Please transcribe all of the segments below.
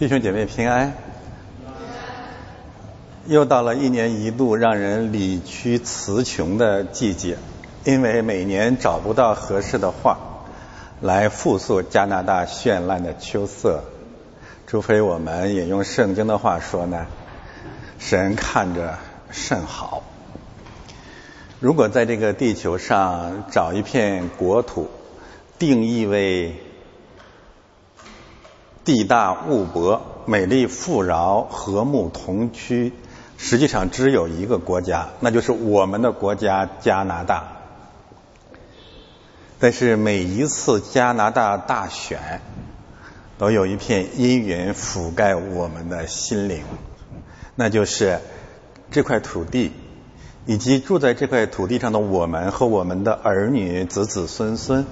弟兄姐妹平安。又到了一年一度让人理屈词穷的季节，因为每年找不到合适的话来复述加拿大绚烂的秋色，除非我们引用圣经的话说呢，神看着甚好。如果在这个地球上找一片国土，定义为地大物博、美丽富饶、和睦同居。实际上只有一个国家，那就是我们的国家加拿大。但是每一次加拿大大选，都有一片阴云覆盖我们的心灵，那就是这块土地以及住在这块土地上的我们和我们的儿女子子孙孙，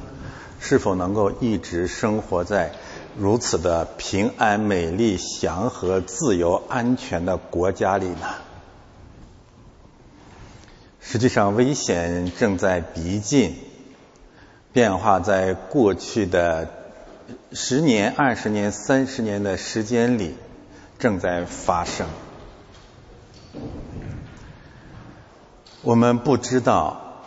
是否能够一直生活在如此的平安、美丽、祥和、自由、安全的国家里呢？实际上，危险正在逼近，变化在过去的十年、二十年、三十年的时间里正在发生。我们不知道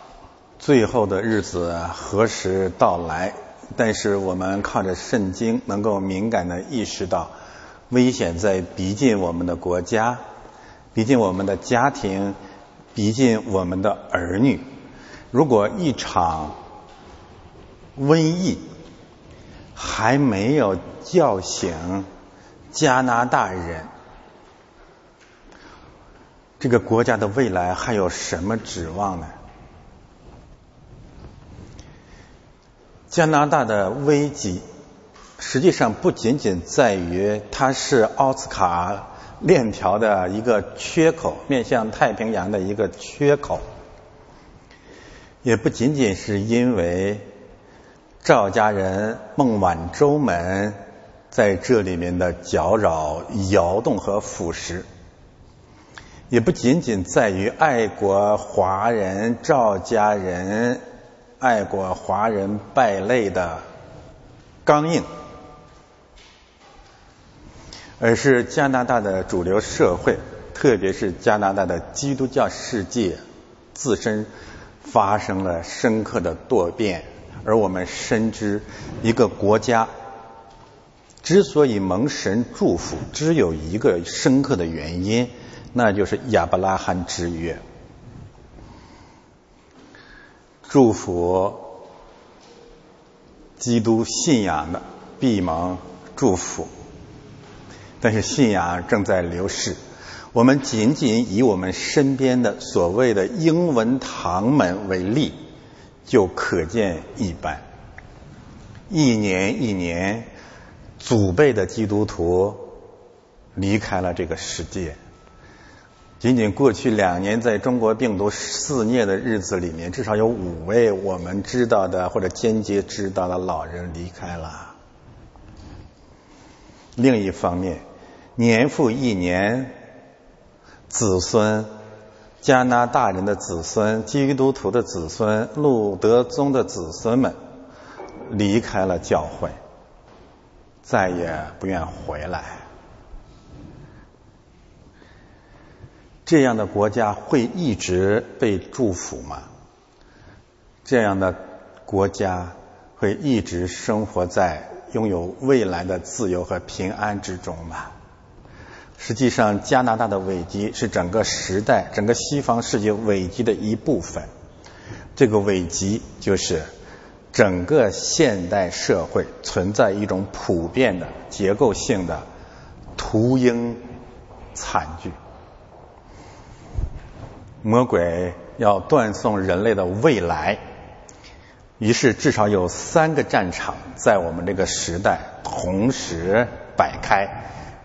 最后的日子何时到来，但是我们靠着圣经，能够敏感的意识到危险在逼近我们的国家，逼近我们的家庭。逼近我们的儿女，如果一场瘟疫还没有叫醒加拿大人，这个国家的未来还有什么指望呢？加拿大的危机实际上不仅仅在于它是奥斯卡。链条的一个缺口，面向太平洋的一个缺口，也不仅仅是因为赵家人孟晚舟们在这里面的搅扰、摇动和腐蚀，也不仅仅在于爱国华人赵家人、爱国华人败类的刚硬。而是加拿大的主流社会，特别是加拿大的基督教世界自身发生了深刻的堕变，而我们深知，一个国家之所以蒙神祝福，只有一个深刻的原因，那就是亚伯拉罕之约，祝福基督信仰的必蒙祝福。但是信仰正在流逝，我们仅仅以我们身边的所谓的英文堂门为例，就可见一斑。一年一年，祖辈的基督徒离开了这个世界。仅仅过去两年，在中国病毒肆虐的日子里面，至少有五位我们知道的或者间接知道的老人离开了。另一方面，年复一年，子孙加拿大人的子孙、基督徒的子孙、路德宗的子孙们离开了教会，再也不愿回来。这样的国家会一直被祝福吗？这样的国家会一直生活在拥有未来的自由和平安之中吗？实际上，加拿大的危机是整个时代、整个西方世界危机的一部分。这个危机就是整个现代社会存在一种普遍的结构性的屠婴惨剧。魔鬼要断送人类的未来，于是至少有三个战场在我们这个时代同时摆开。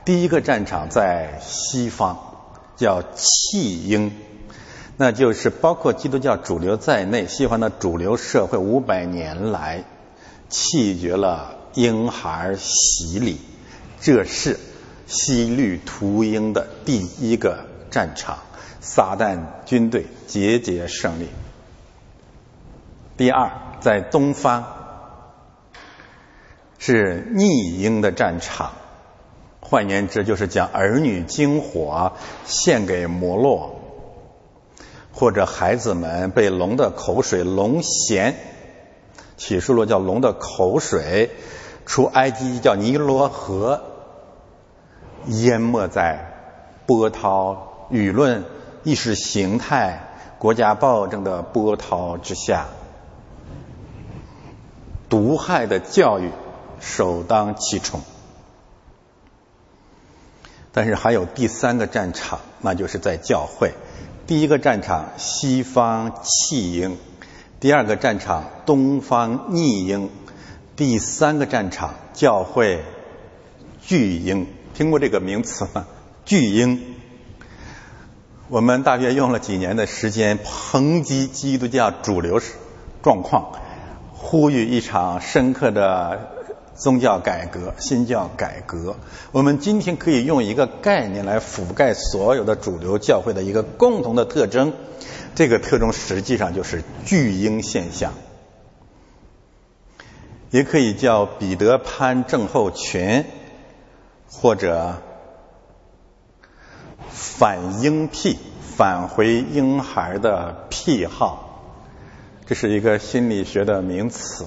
第一个战场在西方，叫弃婴，那就是包括基督教主流在内，西方的主流社会五百年来弃绝了婴孩洗礼，这是西律屠婴的第一个战场，撒旦军队节节胜利。第二，在东方是逆婴的战场。换言之，就是将儿女精火献给摩洛，或者孩子们被龙的口水、龙涎，启示录叫龙的口水，出埃及叫尼罗河，淹没在波涛、舆论、意识形态、国家暴政的波涛之下，毒害的教育首当其冲。但是还有第三个战场，那就是在教会。第一个战场西方弃婴，第二个战场东方逆婴，第三个战场教会巨婴。听过这个名词吗？巨婴。我们大约用了几年的时间抨击基督教主流状况，呼吁一场深刻的。宗教改革、新教改革，我们今天可以用一个概念来覆盖所有的主流教会的一个共同的特征。这个特征实际上就是巨婴现象，也可以叫彼得潘症候群，或者反婴癖、返回婴孩的癖好，这是一个心理学的名词。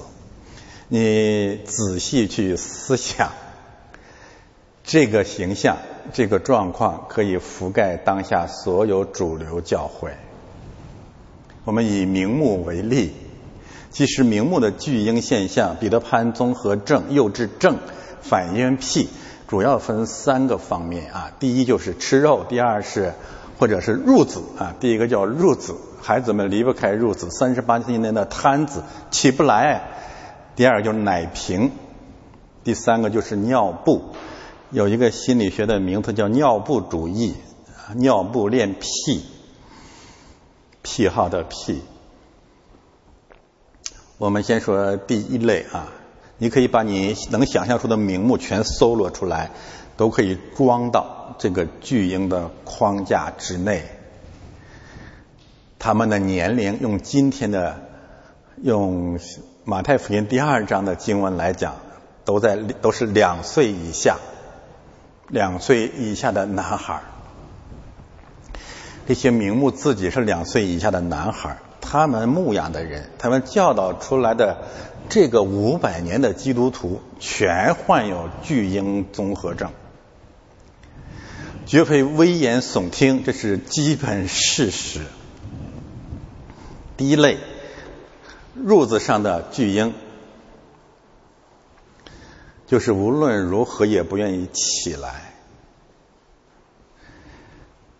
你仔细去思想，这个形象、这个状况可以覆盖当下所有主流教会。我们以明目为例，其实明目的巨婴现象、彼得潘综合症、幼稚症、反应癖，主要分三个方面啊。第一就是吃肉，第二是或者是褥子啊。第一个叫褥子，孩子们离不开褥子，三十八斤内的摊子起不来。第二个就是奶瓶，第三个就是尿布。有一个心理学的名字叫尿布主义，尿布恋癖，癖好的癖。我们先说第一类啊，你可以把你能想象出的名目全搜罗出来，都可以装到这个巨婴的框架之内。他们的年龄用今天的用。马太福音第二章的经文来讲，都在都是两岁以下，两岁以下的男孩这些名目自己是两岁以下的男孩他们牧养的人，他们教导出来的这个五百年的基督徒，全患有巨婴综合症，绝非危言耸听，这是基本事实。第一类。褥子上的巨婴，就是无论如何也不愿意起来。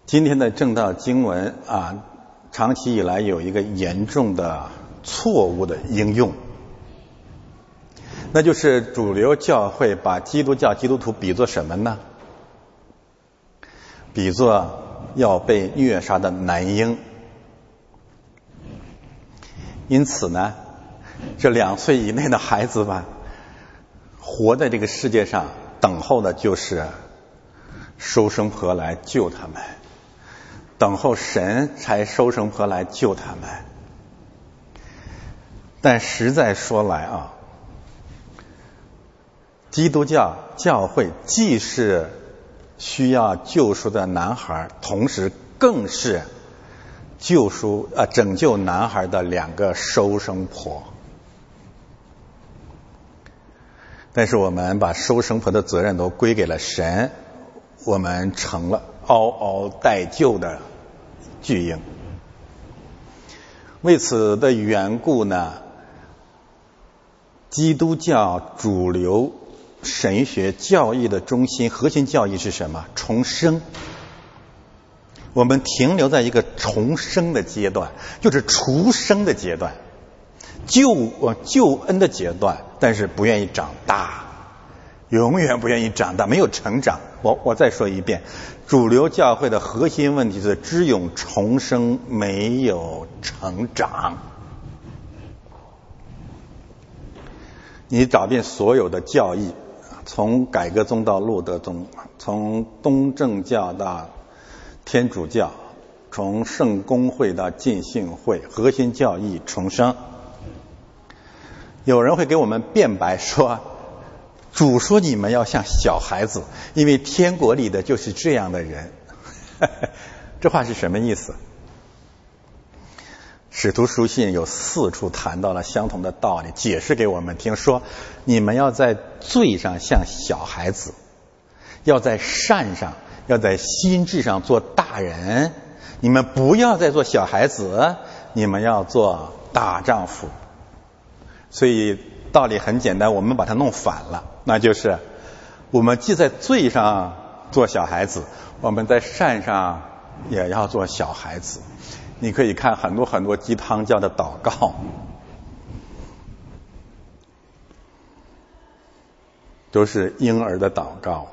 今天的正道经文啊，长期以来有一个严重的错误的应用，那就是主流教会把基督教基督徒比作什么呢？比作要被虐杀的男婴。因此呢，这两岁以内的孩子吧，活在这个世界上，等候的就是收生婆来救他们，等候神才收生婆来救他们。但实在说来啊，基督教教会既是需要救赎的男孩，同时更是。救赎啊，拯救男孩的两个收生婆，但是我们把收生婆的责任都归给了神，我们成了嗷嗷待救的巨婴。为此的缘故呢，基督教主流神学教义的中心核心教义是什么？重生。我们停留在一个重生的阶段，就是出生的阶段，救呃救恩的阶段，但是不愿意长大，永远不愿意长大，没有成长。我我再说一遍，主流教会的核心问题是只有重生，没有成长。你找遍所有的教义，从改革宗到路德宗，从东正教到。天主教从圣公会到浸信会，核心教义重生。有人会给我们辩白说，主说你们要像小孩子，因为天国里的就是这样的人。这话是什么意思？使徒书信有四处谈到了相同的道理，解释给我们听。说你们要在罪上像小孩子，要在善上，要在心智上做大人。你们不要再做小孩子，你们要做大丈夫。所以道理很简单，我们把它弄反了，那就是我们既在罪上做小孩子，我们在善上也要做小孩子。你可以看很多很多鸡汤教的祷告，都是婴儿的祷告。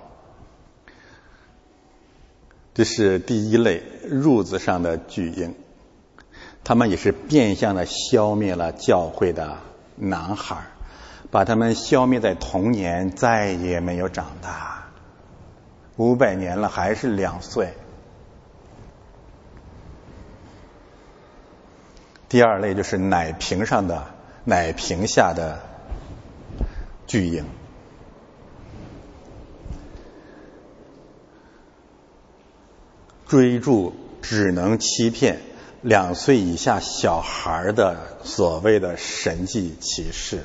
这是第一类褥子上的巨婴，他们也是变相的消灭了教会的男孩，把他们消灭在童年，再也没有长大。五百年了，还是两岁。第二类就是奶瓶上的奶瓶下的巨婴，追逐只能欺骗两岁以下小孩的所谓的神迹启示。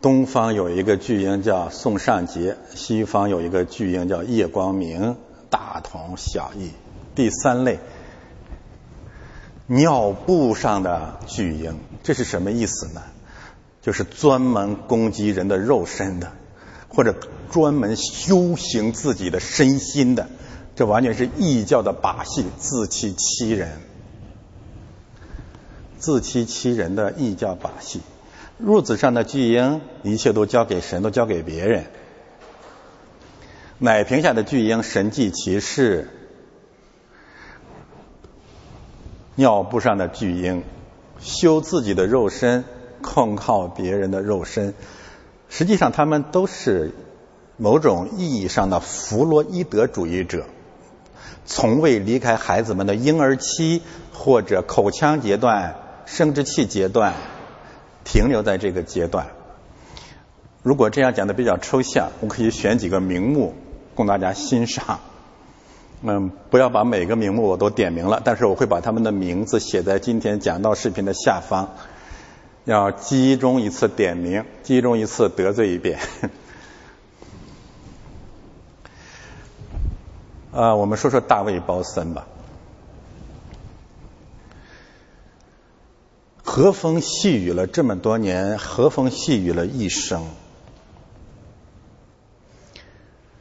东方有一个巨婴叫宋尚杰，西方有一个巨婴叫叶光明，大同小异。第三类。尿布上的巨婴，这是什么意思呢？就是专门攻击人的肉身的，或者专门修行自己的身心的，这完全是异教的把戏，自欺欺人，自欺欺人的异教把戏。褥子上的巨婴，一切都交给神，都交给别人。奶瓶下的巨婴，神迹其事。尿布上的巨婴，修自己的肉身，控靠别人的肉身。实际上，他们都是某种意义上的弗洛伊德主义者，从未离开孩子们的婴儿期或者口腔阶段、生殖器阶段，停留在这个阶段。如果这样讲的比较抽象，我可以选几个名目供大家欣赏。嗯，不要把每个名目我都点名了，但是我会把他们的名字写在今天讲到视频的下方，要集中一次点名，集中一次得罪一遍。啊，我们说说大卫鲍森吧，和风细雨了这么多年，和风细雨了一生。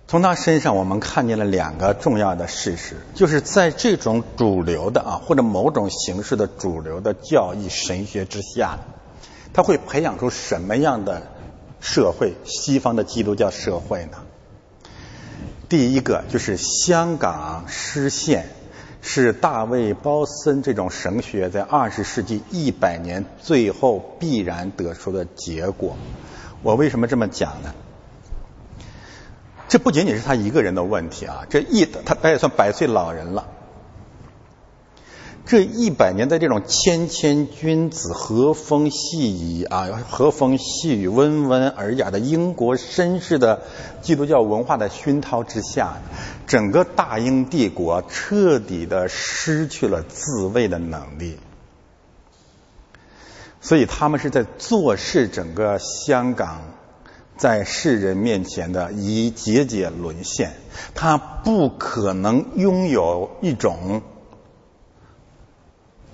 从他身上，我们看见了两个重要的事实，就是在这种主流的啊，或者某种形式的主流的教义神学之下，他会培养出什么样的社会？西方的基督教社会呢？第一个就是香港失陷，是大卫鲍森这种神学在二十世纪一百年最后必然得出的结果。我为什么这么讲呢？这不仅仅是他一个人的问题啊！这一他他也算百岁老人了。这一百年的这种谦谦君子、和风细雨啊、和风细雨、温文尔雅的英国绅士的基督教文化的熏陶之下，整个大英帝国彻底的失去了自卫的能力。所以他们是在坐视整个香港。在世人面前的一节节沦陷，他不可能拥有一种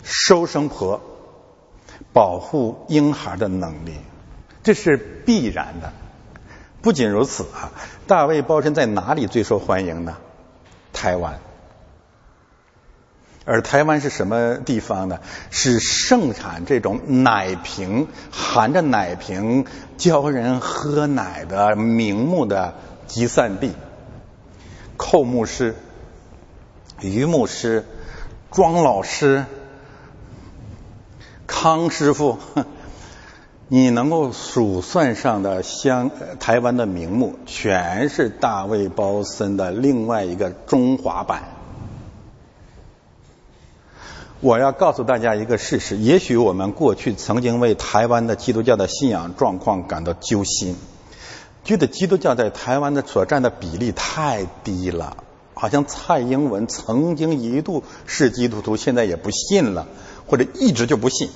收生婆、保护婴孩的能力，这是必然的。不仅如此啊，大卫包身在哪里最受欢迎呢？台湾。而台湾是什么地方呢？是盛产这种奶瓶含着奶瓶教人喝奶的名目的集散地。寇牧师、于牧师、庄老师、康师傅，你能够数算上的香台湾的名目，全是大卫包森的另外一个中华版。我要告诉大家一个事实：也许我们过去曾经为台湾的基督教的信仰状况感到揪心，觉得基督教在台湾的所占的比例太低了，好像蔡英文曾经一度是基督徒，现在也不信了，或者一直就不信。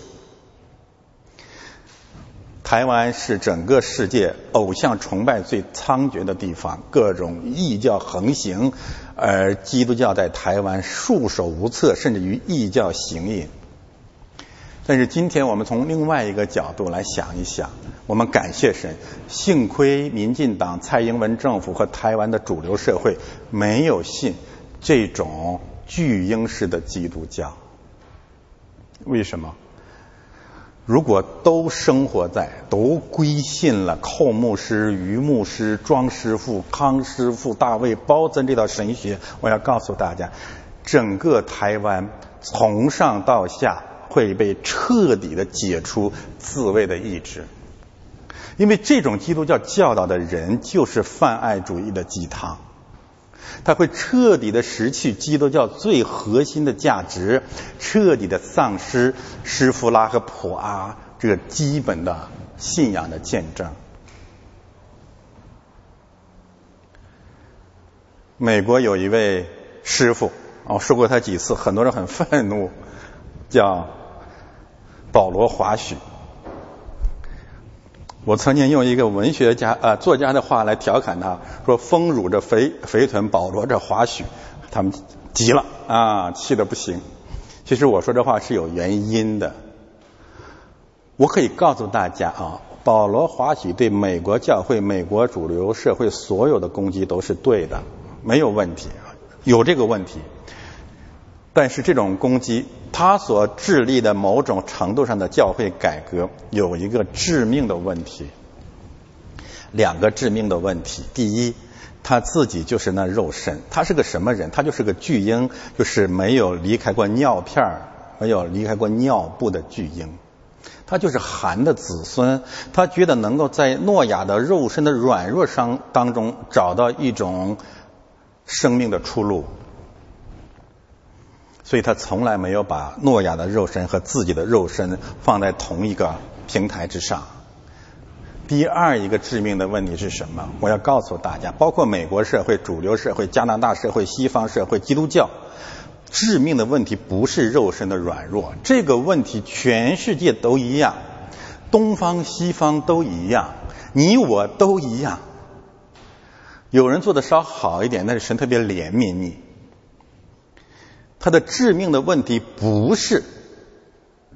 台湾是整个世界偶像崇拜最猖獗的地方，各种异教横行，而基督教在台湾束手无策，甚至于异教行淫。但是今天我们从另外一个角度来想一想，我们感谢神，幸亏民进党、蔡英文政府和台湾的主流社会没有信这种巨婴式的基督教。为什么？如果都生活在、都归信了寇牧师、于牧师、庄师傅、康师傅、大卫、包子这套神学，我要告诉大家，整个台湾从上到下会被彻底的解除自卫的意志，因为这种基督教教导的人就是泛爱主义的鸡汤。他会彻底的失去基督教最核心的价值，彻底的丧失施夫拉和普阿这个基本的信仰的见证。美国有一位师傅，我说过他几次，很多人很愤怒，叫保罗华许。我曾经用一个文学家呃作家的话来调侃他，说风乳着肥肥臀，保罗着华许，他们急了啊，气得不行。其实我说这话是有原因的。我可以告诉大家啊，保罗华许对美国教会、美国主流社会所有的攻击都是对的，没有问题，有这个问题。但是这种攻击，他所致力的某种程度上的教会改革，有一个致命的问题，两个致命的问题。第一，他自己就是那肉身，他是个什么人？他就是个巨婴，就是没有离开过尿片儿没有离开过尿布的巨婴。他就是寒的子孙，他觉得能够在诺亚的肉身的软弱伤当中找到一种生命的出路。所以他从来没有把诺亚的肉身和自己的肉身放在同一个平台之上。第二一个致命的问题是什么？我要告诉大家，包括美国社会、主流社会、加拿大社会、西方社会、基督教，致命的问题不是肉身的软弱，这个问题全世界都一样，东方西方都一样，你我都一样。有人做的稍好一点，那是神特别怜悯你。他的致命的问题不是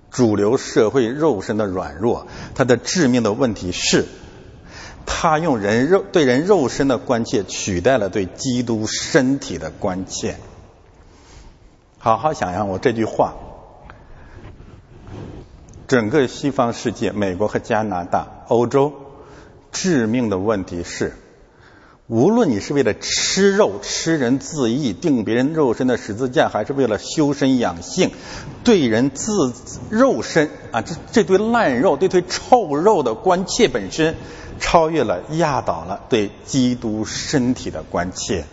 主流社会肉身的软弱，他的致命的问题是，他用人肉对人肉身的关切取代了对基督身体的关切。好好想想我这句话，整个西方世界，美国和加拿大、欧洲，致命的问题是。无论你是为了吃肉、吃人自缢、定别人肉身的十字架，还是为了修身养性，对人自肉身啊，这这堆烂肉、这堆臭肉的关切本身，超越了、压倒了对基督身体的关切。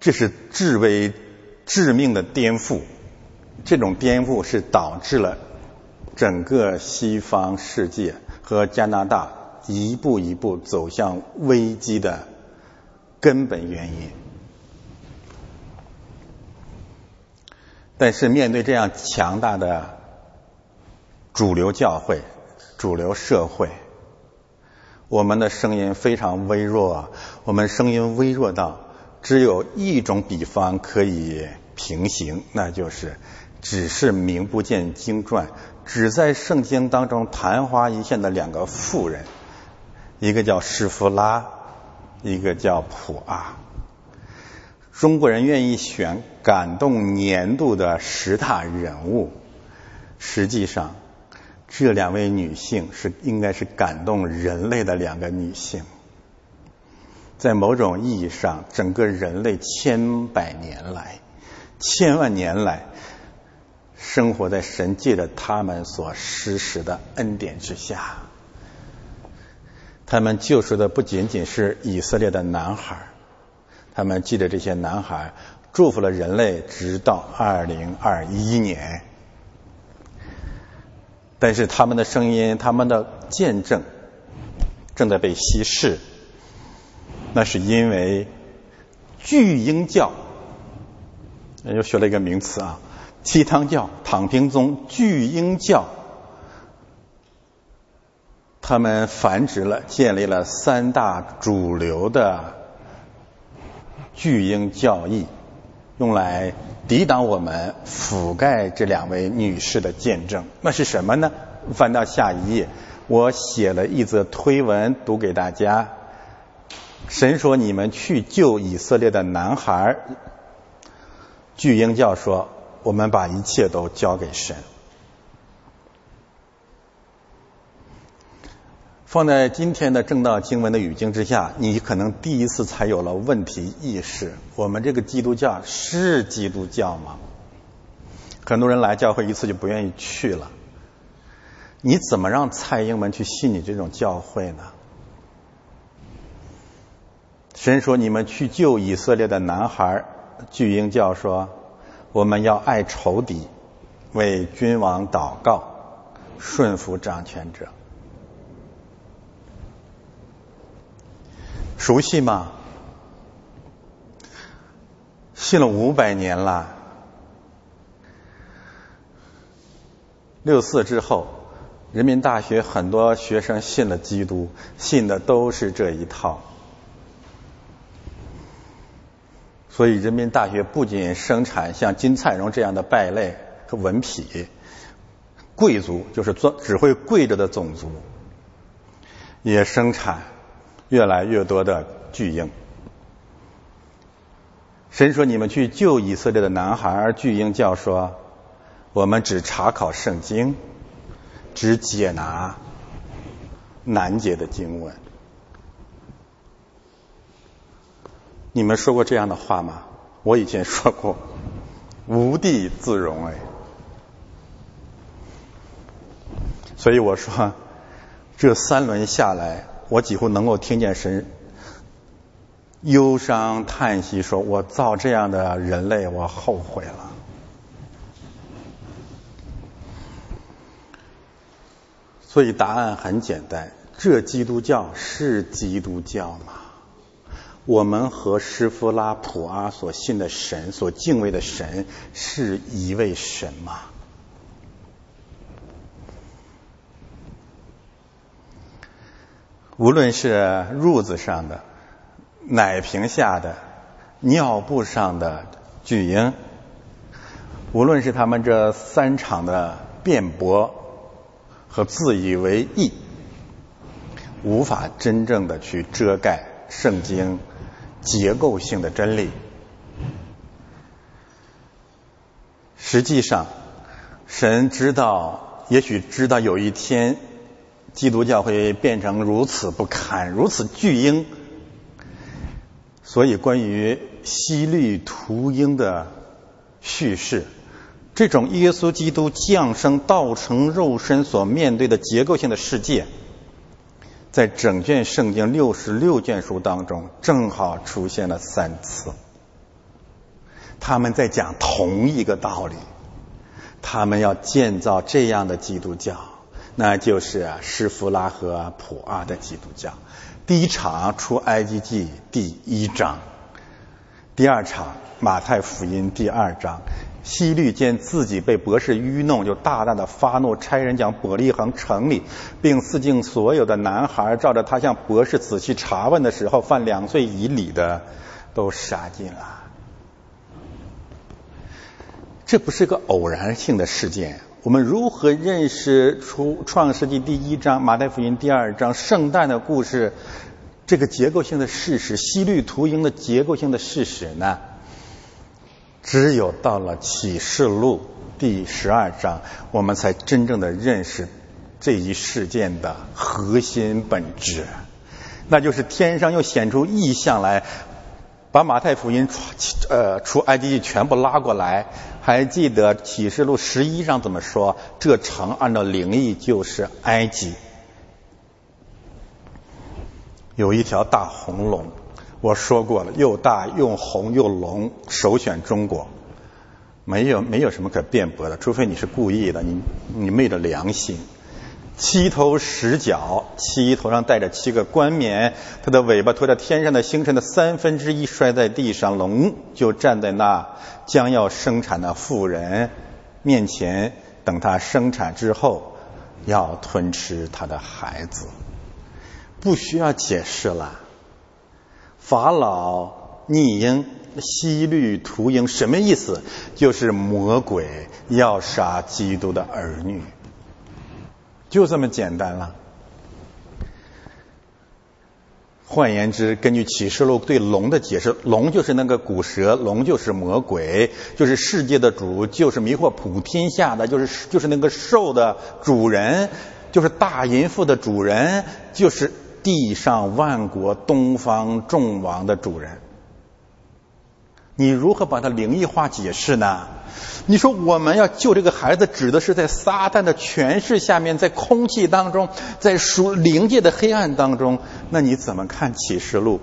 这是至为致命的颠覆。这种颠覆是导致了整个西方世界。和加拿大一步一步走向危机的根本原因。但是面对这样强大的主流教会、主流社会，我们的声音非常微弱。我们声音微弱到只有一种比方可以平行，那就是只是名不见经传。只在圣经当中昙花一现的两个妇人，一个叫施弗拉，一个叫普阿。中国人愿意选感动年度的十大人物，实际上这两位女性是应该是感动人类的两个女性。在某种意义上，整个人类千百年来、千万年来。生活在神借着他们所施施的恩典之下，他们救赎的不仅仅是以色列的男孩，他们记得这些男孩祝福了人类直到二零二一年。但是他们的声音、他们的见证正在被稀释，那是因为巨婴教，又学了一个名词啊，鸡汤教、躺平宗、巨婴教，他们繁殖了、建立了三大主流的巨婴教义，用来。抵挡我们覆盖这两位女士的见证，那是什么呢？翻到下一页，我写了一则推文读给大家。神说：“你们去救以色列的男孩。”巨婴教说：“我们把一切都交给神。”放在今天的正道经文的语境之下，你可能第一次才有了问题意识。我们这个基督教是基督教吗？很多人来教会一次就不愿意去了。你怎么让蔡英文去信你这种教会呢？神说：“你们去救以色列的男孩。”巨婴教说：“我们要爱仇敌，为君王祷告，顺服掌权者。”熟悉吗？信了五百年了。六四之后，人民大学很多学生信了基督，信的都是这一套。所以，人民大学不仅生产像金灿荣这样的败类和文痞贵族，就是专只会跪着的种族，也生产。越来越多的巨婴，神说：“你们去救以色列的男孩。”而巨婴教说：“我们只查考圣经，只解拿难解的经文。”你们说过这样的话吗？我以前说过，无地自容哎。所以我说，这三轮下来。我几乎能够听见神忧伤叹息，说：“我造这样的人类，我后悔了。”所以答案很简单：这基督教是基督教吗？我们和施夫拉普阿所信的神、所敬畏的神是一位神吗？无论是褥子上的、奶瓶下的、尿布上的巨婴，无论是他们这三场的辩驳和自以为意，无法真正的去遮盖圣经结构性的真理。实际上，神知道，也许知道有一天。基督教会变成如此不堪，如此巨婴，所以关于西律屠婴的叙事，这种耶稣基督降生道成肉身所面对的结构性的世界，在整卷圣经六十六卷书当中，正好出现了三次。他们在讲同一个道理，他们要建造这样的基督教。那就是施弗拉和普阿的基督教。第一场出埃及记第一章，第二场马太福音第二章。希律见自己被博士愚弄，就大大的发怒，差人将伯利恒城里，并四境所有的男孩，照着他向博士仔细查问的时候，犯两岁以里的，都杀尽了。这不是个偶然性的事件。我们如何认识出创世纪第一章、马太福音第二章圣诞的故事这个结构性的事实、西律图鹰的结构性的事实呢？只有到了启示录第十二章，我们才真正的认识这一事件的核心本质，那就是天上又显出异象来。把马太福音出呃出埃及记全部拉过来，还记得启示录十一章怎么说？这城按照灵异就是埃及，有一条大红龙，我说过了，又大又红又龙，首选中国，没有没有什么可辩驳的，除非你是故意的，你你昧着良心。七头十角，七头上戴着七个冠冕，它的尾巴拖着天上的星辰的三分之一摔在地上，龙就站在那将要生产的妇人面前，等她生产之后要吞吃她的孩子。不需要解释了，法老逆鹰。西律屠鹰什么意思？就是魔鬼要杀基督的儿女，就这么简单了。换言之，根据启示录对龙的解释，龙就是那个古蛇，龙就是魔鬼，就是世界的主，就是迷惑普天下的，就是就是那个兽的主人，就是大淫妇的主人，就是地上万国东方众王的主人。你如何把它灵异化解释呢？你说我们要救这个孩子，指的是在撒旦的权势下面，在空气当中，在属灵界的黑暗当中，那你怎么看启示录？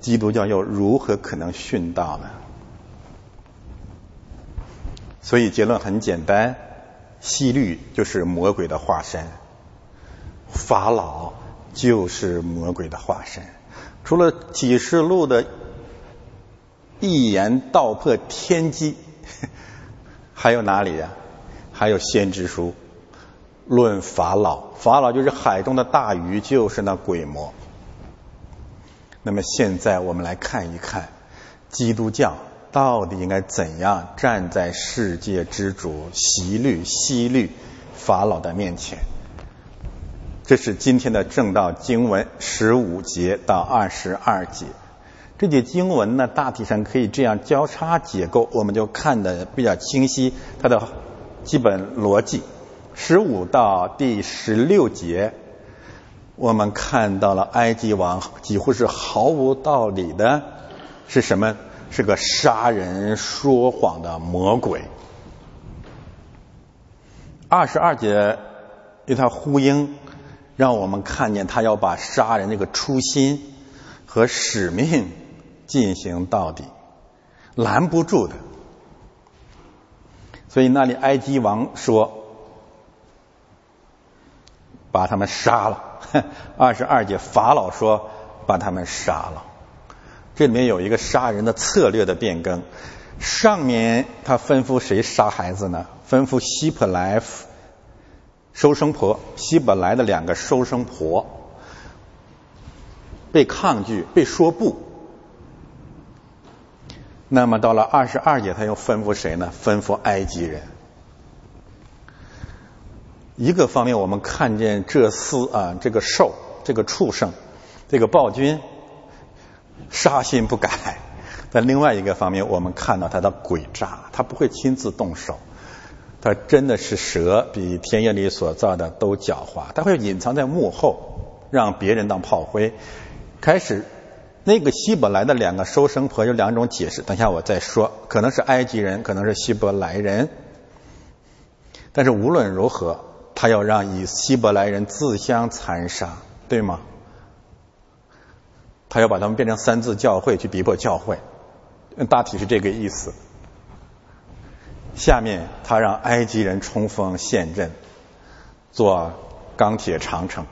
基督教又如何可能殉道呢？所以结论很简单：西律就是魔鬼的化身，法老就是魔鬼的化身。除了启示录的。一言道破天机，还有哪里呀？还有先知书论法老，法老就是海中的大鱼，就是那鬼魔。那么现在我们来看一看，基督教到底应该怎样站在世界之主西律、西律、法老的面前？这是今天的正道经文十五节到二十二节。这节经文呢，大体上可以这样交叉结构，我们就看的比较清晰。它的基本逻辑，十五到第十六节，我们看到了埃及王几乎是毫无道理的，是什么？是个杀人说谎的魔鬼。二十二节与他呼应，让我们看见他要把杀人这个初心和使命。进行到底，拦不住的。所以那里埃及王说：“把他们杀了。”二十二节法老说：“把他们杀了。”这里面有一个杀人的策略的变更。上面他吩咐谁杀孩子呢？吩咐希伯来收生婆，西本来的两个收生婆被抗拒，被说不。那么到了二十二节，他又吩咐谁呢？吩咐埃及人。一个方面，我们看见这厮啊，这个兽，这个畜生，这个暴君，杀心不改；但另外一个方面，我们看到他的诡诈，他不会亲自动手，他真的是蛇，比田野里所造的都狡猾，他会隐藏在幕后，让别人当炮灰，开始。那个希伯来的两个收生婆有两种解释，等下我再说，可能是埃及人，可能是希伯来人。但是无论如何，他要让以希伯来人自相残杀，对吗？他要把他们变成三字教会去逼迫教会，大体是这个意思。下面他让埃及人冲锋陷阵，做钢铁长城。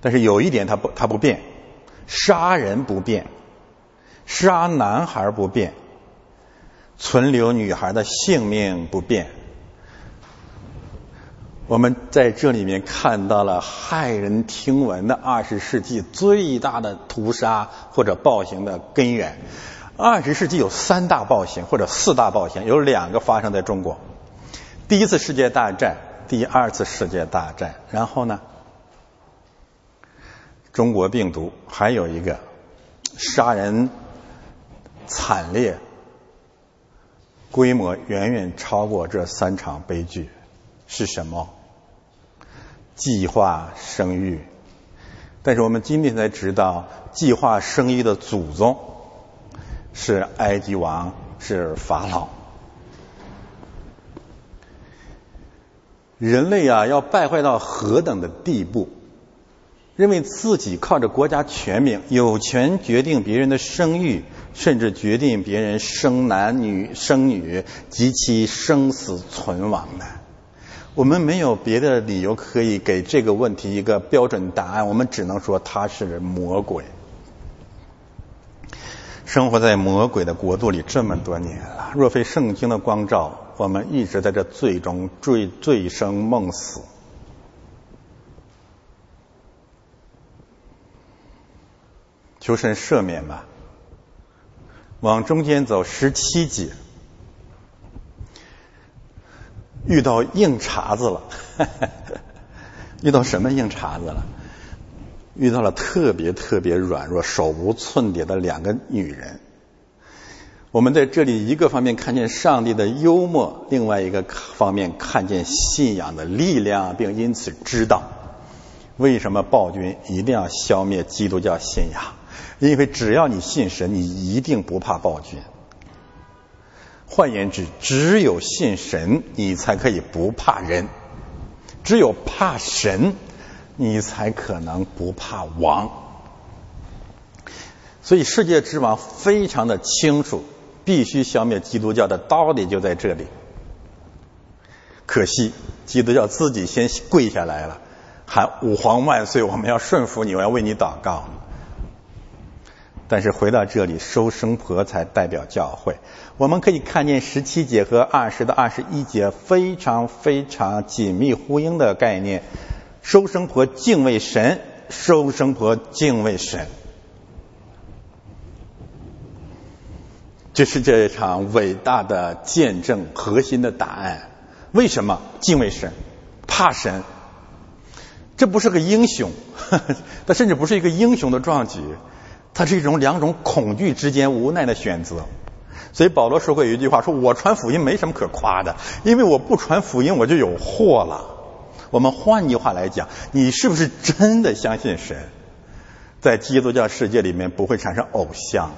但是有一点，他不，他不变，杀人不变，杀男孩不变，存留女孩的性命不变。我们在这里面看到了骇人听闻的二十世纪最大的屠杀或者暴行的根源。二十世纪有三大暴行或者四大暴行，有两个发生在中国：第一次世界大战，第二次世界大战，然后呢？中国病毒还有一个杀人惨烈，规模远远超过这三场悲剧，是什么？计划生育。但是我们今天才知道，计划生育的祖宗是埃及王，是法老。人类啊，要败坏到何等的地步？认为自己靠着国家权柄有权决定别人的生育，甚至决定别人生男女生女及其生死存亡的，我们没有别的理由可以给这个问题一个标准答案，我们只能说他是魔鬼。生活在魔鬼的国度里这么多年了，若非圣经的光照，我们一直在这醉中醉醉生梦死。求神赦免吧。往中间走十七节。遇到硬茬子了，遇到什么硬茬子了？遇到了特别特别软弱、手无寸铁的两个女人。我们在这里一个方面看见上帝的幽默，另外一个方面看见信仰的力量，并因此知道为什么暴君一定要消灭基督教信仰。因为只要你信神，你一定不怕暴君。换言之，只有信神，你才可以不怕人；只有怕神，你才可能不怕亡。所以，世界之王非常的清楚，必须消灭基督教的道理就在这里。可惜，基督教自己先跪下来了，喊“吾皇万岁”，我们要顺服你，我要为你祷告。但是回到这里，收生婆才代表教会。我们可以看见十七节和二十到二十一节非常非常紧密呼应的概念：收生婆敬畏神，收生婆敬畏神。这是这场伟大的见证核心的答案。为什么敬畏神、怕神？这不是个英雄，他甚至不是一个英雄的壮举。它是一种两种恐惧之间无奈的选择，所以保罗说过一句话：说我传福音没什么可夸的，因为我不传福音我就有祸了。我们换句话来讲，你是不是真的相信神？在基督教世界里面不会产生偶像，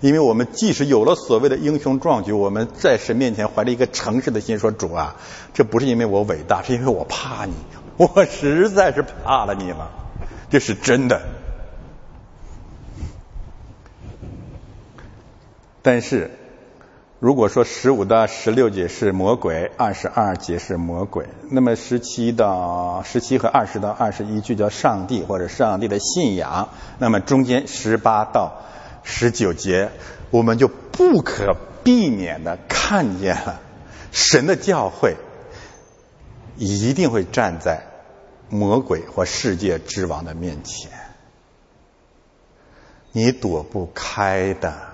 因为我们即使有了所谓的英雄壮举，我们在神面前怀着一个诚实的心说：主啊，这不是因为我伟大，是因为我怕你，我实在是怕了你了，这是真的。但是，如果说十五到十六节是魔鬼，二十二节是魔鬼，那么十七到十七和二十到二十一句叫上帝或者上帝的信仰，那么中间十八到十九节，我们就不可避免的看见了神的教会一定会站在魔鬼或世界之王的面前，你躲不开的。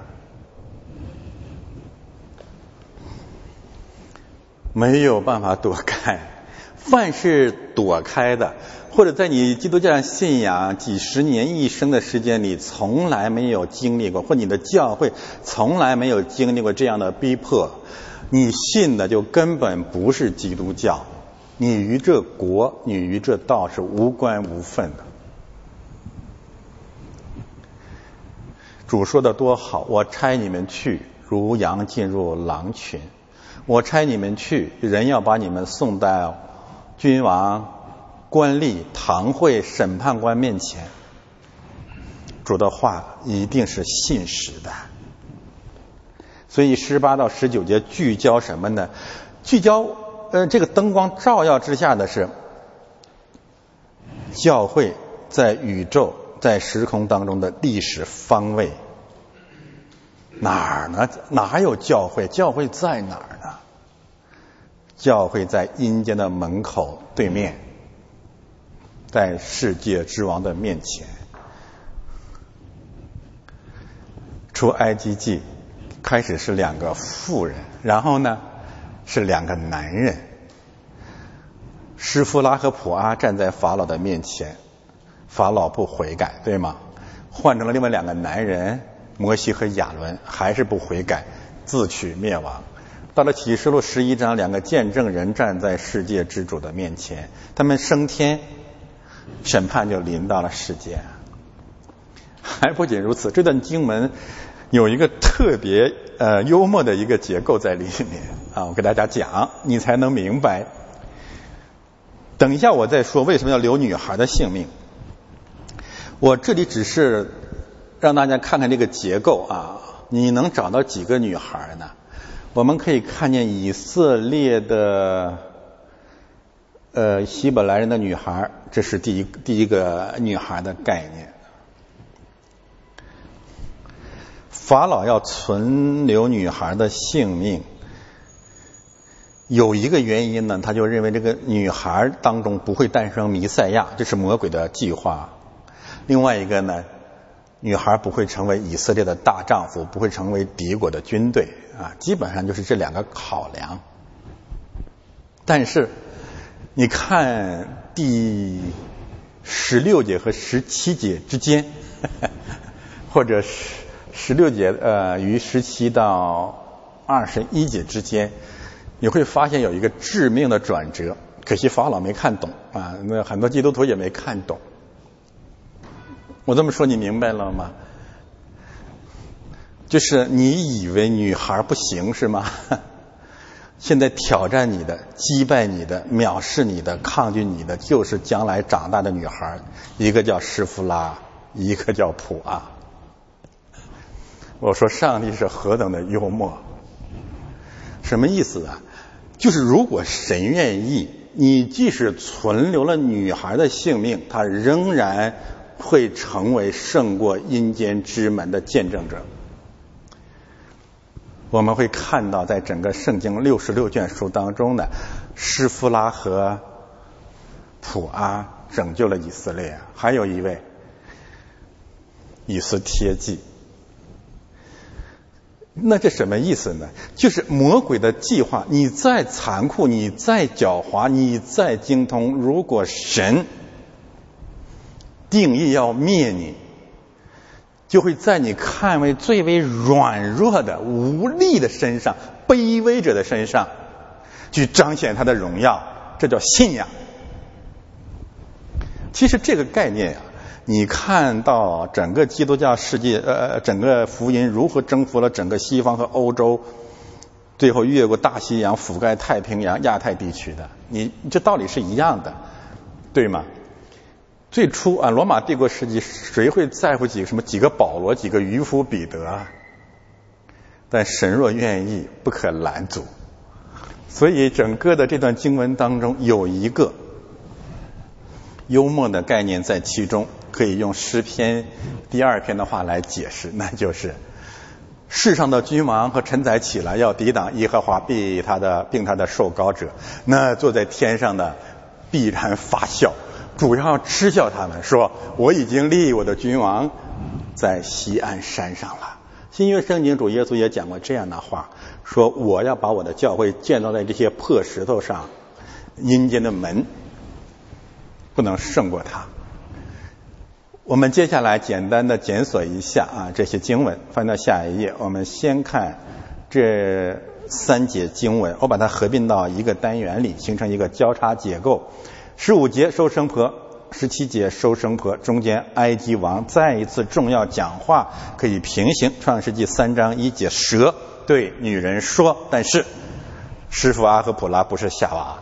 没有办法躲开，凡是躲开的，或者在你基督教信仰几十年一生的时间里从来没有经历过，或你的教会从来没有经历过这样的逼迫，你信的就根本不是基督教，你与这国、你与这道是无关无分的。主说的多好，我差你们去，如羊进入狼群。我差你们去，人要把你们送到君王、官吏、堂会、审判官面前。主的话一定是信实的。所以十八到十九节聚焦什么呢？聚焦呃，这个灯光照耀之下的是教会在宇宙、在时空当中的历史方位。哪儿呢？哪有教会？教会在哪儿呢？教会在阴间的门口对面，在世界之王的面前。出埃及记开始是两个妇人，然后呢是两个男人。施夫拉和普阿站在法老的面前，法老不悔改，对吗？换成了另外两个男人，摩西和亚伦，还是不悔改，自取灭亡。到了启示录十一章，两个见证人站在世界之主的面前，他们升天，审判就临到了世界。还不仅如此，这段经文有一个特别呃幽默的一个结构在里面啊，我给大家讲，你才能明白。等一下我再说为什么要留女孩的性命。我这里只是让大家看看这个结构啊，你能找到几个女孩呢？我们可以看见以色列的呃，希伯来人的女孩，这是第一第一个女孩的概念。法老要存留女孩的性命，有一个原因呢，他就认为这个女孩当中不会诞生弥赛亚，这是魔鬼的计划。另外一个呢，女孩不会成为以色列的大丈夫，不会成为敌国的军队啊，基本上就是这两个考量。但是你看第十六节和十七节之间，或者十。十六节呃，于十七到二十一节之间，你会发现有一个致命的转折。可惜法老没看懂啊，那很多基督徒也没看懂。我这么说你明白了吗？就是你以为女孩不行是吗？现在挑战你的、击败你的、藐视你的、抗拒你的，就是将来长大的女孩。一个叫施弗拉，一个叫普阿。我说上帝是何等的幽默，什么意思啊？就是如果神愿意，你即使存留了女孩的性命，她仍然会成为胜过阴间之门的见证者。我们会看到，在整个圣经六十六卷书当中呢施夫拉和普阿拯救了以色列，还有一位以斯帖记。那这什么意思呢？就是魔鬼的计划，你再残酷，你再狡猾，你再精通，如果神定义要灭你，就会在你看为最为软弱的、无力的身上、卑微者的身上，去彰显他的荣耀。这叫信仰。其实这个概念呀。你看到整个基督教世界，呃，整个福音如何征服了整个西方和欧洲，最后越过大西洋，覆盖太平洋、亚太地区的，你这道理是一样的，对吗？最初啊，罗马帝国时期，谁会在乎几个什么几个保罗、几个渔夫彼得啊？但神若愿意，不可拦阻。所以整个的这段经文当中有一个幽默的概念在其中。可以用诗篇第二篇的话来解释，那就是世上的君王和臣宰起来要抵挡耶和华，必他的并他的受膏者，那坐在天上的必然发笑，主要嗤笑他们，说我已经立我的君王在西安山上了。新约圣经主耶稣也讲过这样的话，说我要把我的教会建造在这些破石头上，阴间的门不能胜过他。我们接下来简单的检索一下啊这些经文，翻到下一页。我们先看这三节经文，我把它合并到一个单元里，形成一个交叉结构。十五节收生婆，十七节收生婆，中间埃及王再一次重要讲话，可以平行。创世纪三章一节，蛇对女人说：“但是师傅阿和普拉不是夏娃。”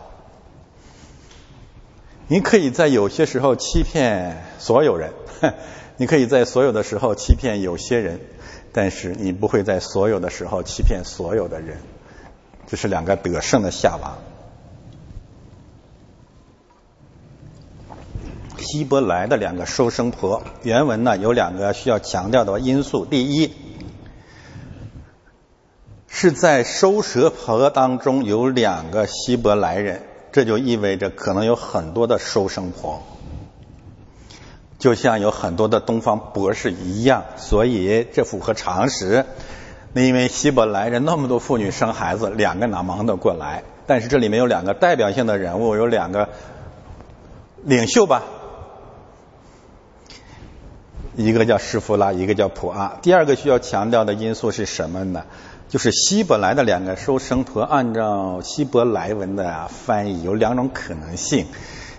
你可以在有些时候欺骗所有人。你可以在所有的时候欺骗有些人，但是你不会在所有的时候欺骗所有的人。这是两个得胜的夏娃。希伯来的两个收生婆，原文呢有两个需要强调的因素。第一，是在收蛇婆当中有两个希伯来人，这就意味着可能有很多的收生婆。就像有很多的东方博士一样，所以这符合常识。那因为希伯来人那么多妇女生孩子，两个哪忙得过来？但是这里面有两个代表性的人物，有两个领袖吧，一个叫施弗拉，一个叫普阿。第二个需要强调的因素是什么呢？就是希伯来的两个收生婆，按照希伯来文的翻译，有两种可能性。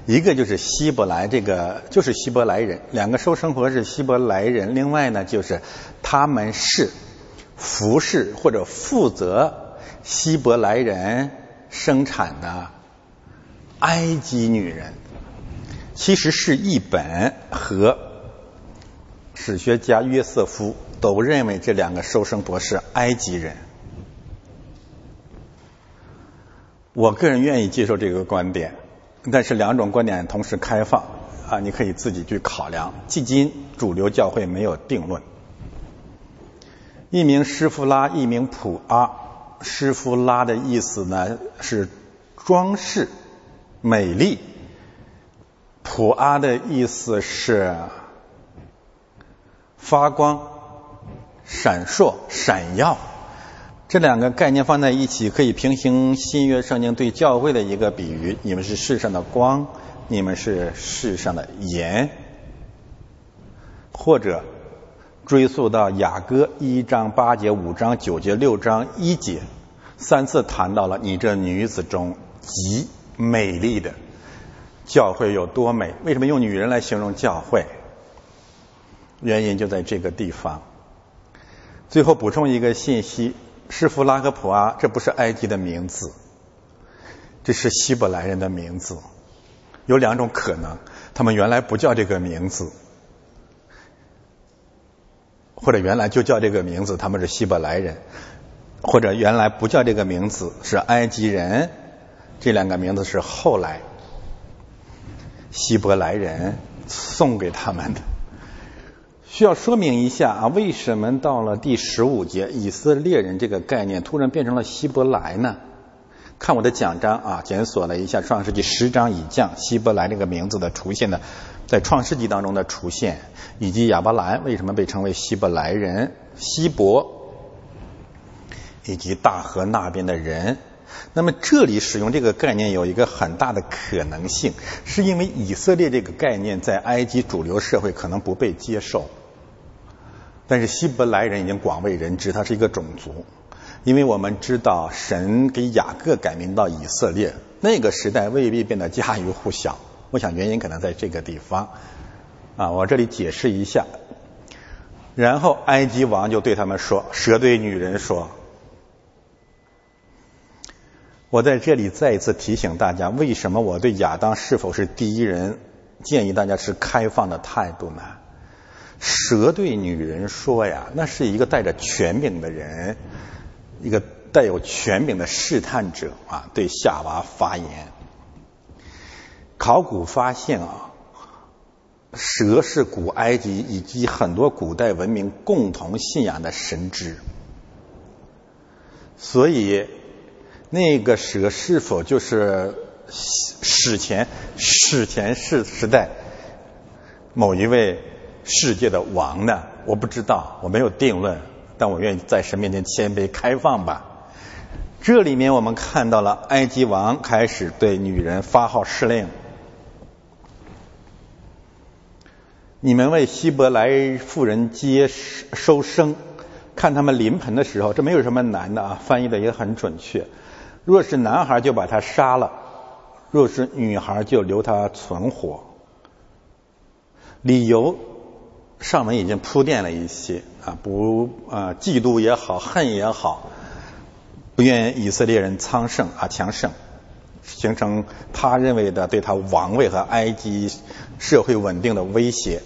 一个就是希伯来，这个就是希伯来人，两个收生婆是希伯来人。另外呢，就是他们是服侍或者负责希伯来人生产的埃及女人。其实是一本和史学家约瑟夫都认为这两个收生博士埃及人。我个人愿意接受这个观点。但是两种观点同时开放啊，你可以自己去考量。迄今主流教会没有定论。一名施夫拉，一名普阿。施夫拉的意思呢是装饰、美丽；普阿的意思是发光、闪烁、闪耀。这两个概念放在一起，可以平行新约圣经对教会的一个比喻：你们是世上的光，你们是世上的盐，或者。追溯到雅歌一章八节、五章九节、六章一节，三次谈到了你这女子中极美丽的教会有多美？为什么用女人来形容教会？原因就在这个地方。最后补充一个信息：施弗拉和普阿，这不是埃及的名字，这是希伯来人的名字。有两种可能，他们原来不叫这个名字。或者原来就叫这个名字，他们是希伯来人；或者原来不叫这个名字，是埃及人。这两个名字是后来希伯来人送给他们的。需要说明一下啊，为什么到了第十五节，以色列人这个概念突然变成了希伯来呢？看我的奖章啊，检索了一下《创世纪》十章以降希伯来这个名字的出现的，在《创世纪》当中的出现，以及亚伯兰为什么被称为希伯来人、希伯，以及大河那边的人。那么这里使用这个概念有一个很大的可能性，是因为以色列这个概念在埃及主流社会可能不被接受，但是希伯来人已经广为人知，它是一个种族。因为我们知道，神给雅各改名到以色列，那个时代未必变得家喻户晓。我想原因可能在这个地方。啊，我这里解释一下。然后埃及王就对他们说：“蛇对女人说，我在这里再一次提醒大家，为什么我对亚当是否是第一人，建议大家持开放的态度呢？蛇对女人说呀，那是一个带着权柄的人。”一个带有权柄的试探者啊，对夏娃发言。考古发现啊，蛇是古埃及以及很多古代文明共同信仰的神只，所以那个蛇是否就是史前史前世时代某一位世界的王呢？我不知道，我没有定论。但我愿意在神面前谦卑开放吧。这里面我们看到了埃及王开始对女人发号施令：你们为希伯来妇人接收生，看他们临盆的时候，这没有什么难的啊，翻译的也很准确。若是男孩就把他杀了，若是女孩就留他存活。理由。上文已经铺垫了一些啊，不啊，嫉妒也好，恨也好，不愿以色列人昌盛啊强盛，形成他认为的对他王位和埃及社会稳定的威胁。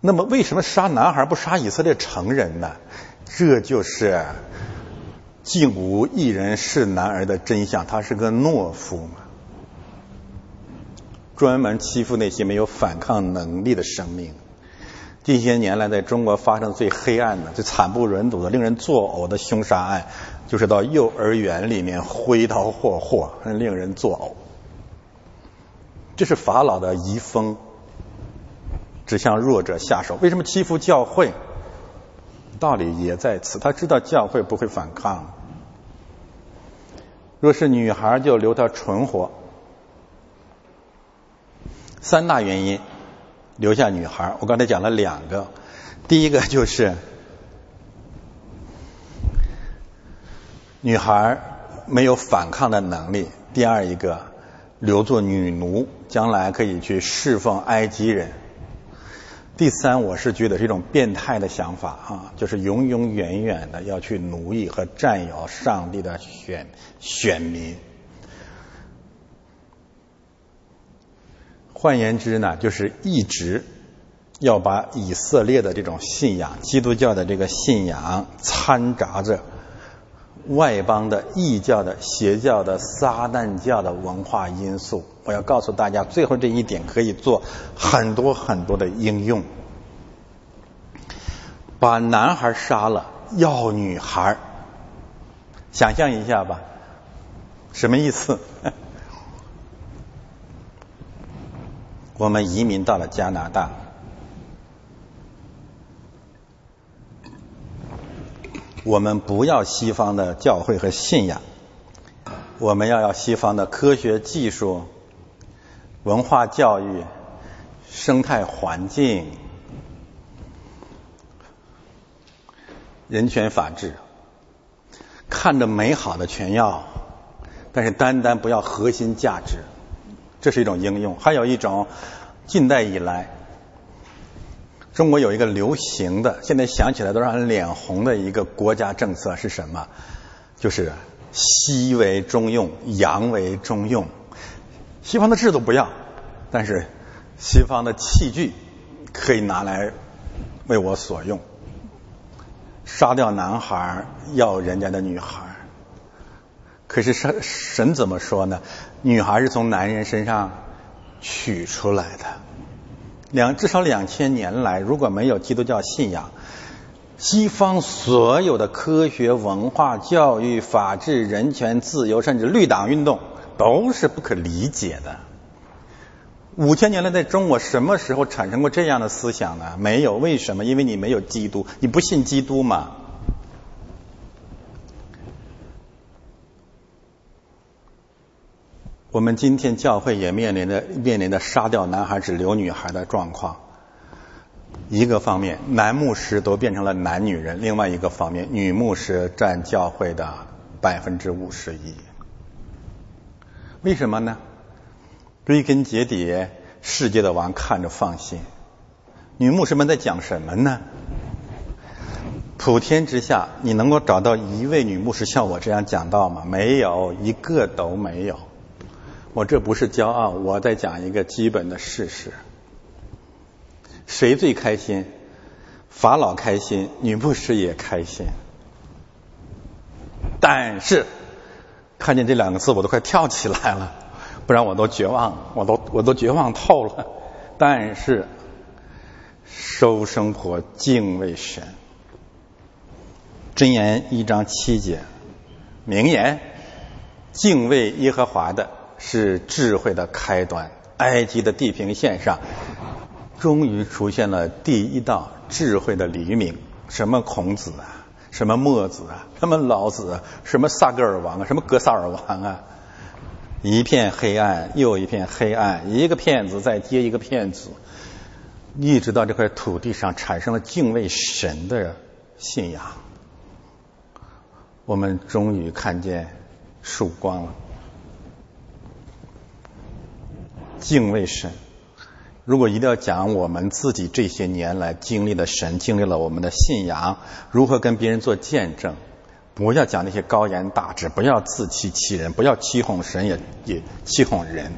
那么，为什么杀男孩不杀以色列成人呢？这就是竟无一人是男儿的真相，他是个懦夫嘛。专门欺负那些没有反抗能力的生命。近些年来，在中国发生最黑暗的、最惨不忍睹的、令人作呕的凶杀案，就是到幼儿园里面挥刀霍霍，令人作呕。这是法老的遗风，只向弱者下手。为什么欺负教会？道理也在此，他知道教会不会反抗。若是女孩，就留她存活。三大原因留下女孩，我刚才讲了两个，第一个就是女孩没有反抗的能力；第二一个留作女奴，将来可以去侍奉埃及人；第三，我是觉得是一种变态的想法啊，就是永永远远的要去奴役和占有上帝的选选民。换言之呢，就是一直要把以色列的这种信仰、基督教的这个信仰掺杂着外邦的异教的邪教的撒旦教的文化因素。我要告诉大家，最后这一点可以做很多很多的应用。把男孩杀了要女孩，想象一下吧，什么意思？我们移民到了加拿大。我们不要西方的教会和信仰，我们要要西方的科学技术、文化教育、生态环境、人权法治，看着美好的全要，但是单单不要核心价值，这是一种应用。还有一种，近代以来。中国有一个流行的，现在想起来都让人脸红的一个国家政策是什么？就是西为中用，洋为中用。西方的制度不要，但是西方的器具可以拿来为我所用。杀掉男孩，要人家的女孩。可是神神怎么说呢？女孩是从男人身上取出来的。两至少两千年来，如果没有基督教信仰，西方所有的科学、文化、教育、法治、人权、自由，甚至绿党运动，都是不可理解的。五千年来，在中国什么时候产生过这样的思想呢？没有，为什么？因为你没有基督，你不信基督嘛。我们今天教会也面临着面临着杀掉男孩只留女孩的状况。一个方面，男牧师都变成了男女人；另外一个方面，女牧师占教会的百分之五十一。为什么呢？归根结底，世界的王看着放心。女牧师们在讲什么呢？普天之下，你能够找到一位女牧师像我这样讲道吗？没有，一个都没有。我这不是骄傲，我在讲一个基本的事实。谁最开心？法老开心，女牧师也开心。但是看见这两个字，我都快跳起来了，不然我都绝望，我都我都绝望透了。但是收生活，敬畏神。箴言一章七节，名言：敬畏耶和华的。是智慧的开端。埃及的地平线上，终于出现了第一道智慧的黎明。什么孔子啊，什么墨子啊，什么老子啊，什么萨格尔王啊，什么格萨尔王啊，一片黑暗又一片黑暗，一个骗子再接一个骗子，一直到这块土地上产生了敬畏神的信仰。我们终于看见曙光了。敬畏神。如果一定要讲我们自己这些年来经历的神，经历了我们的信仰，如何跟别人做见证，不要讲那些高言大志，不要自欺欺人，不要欺哄神，也也欺哄人。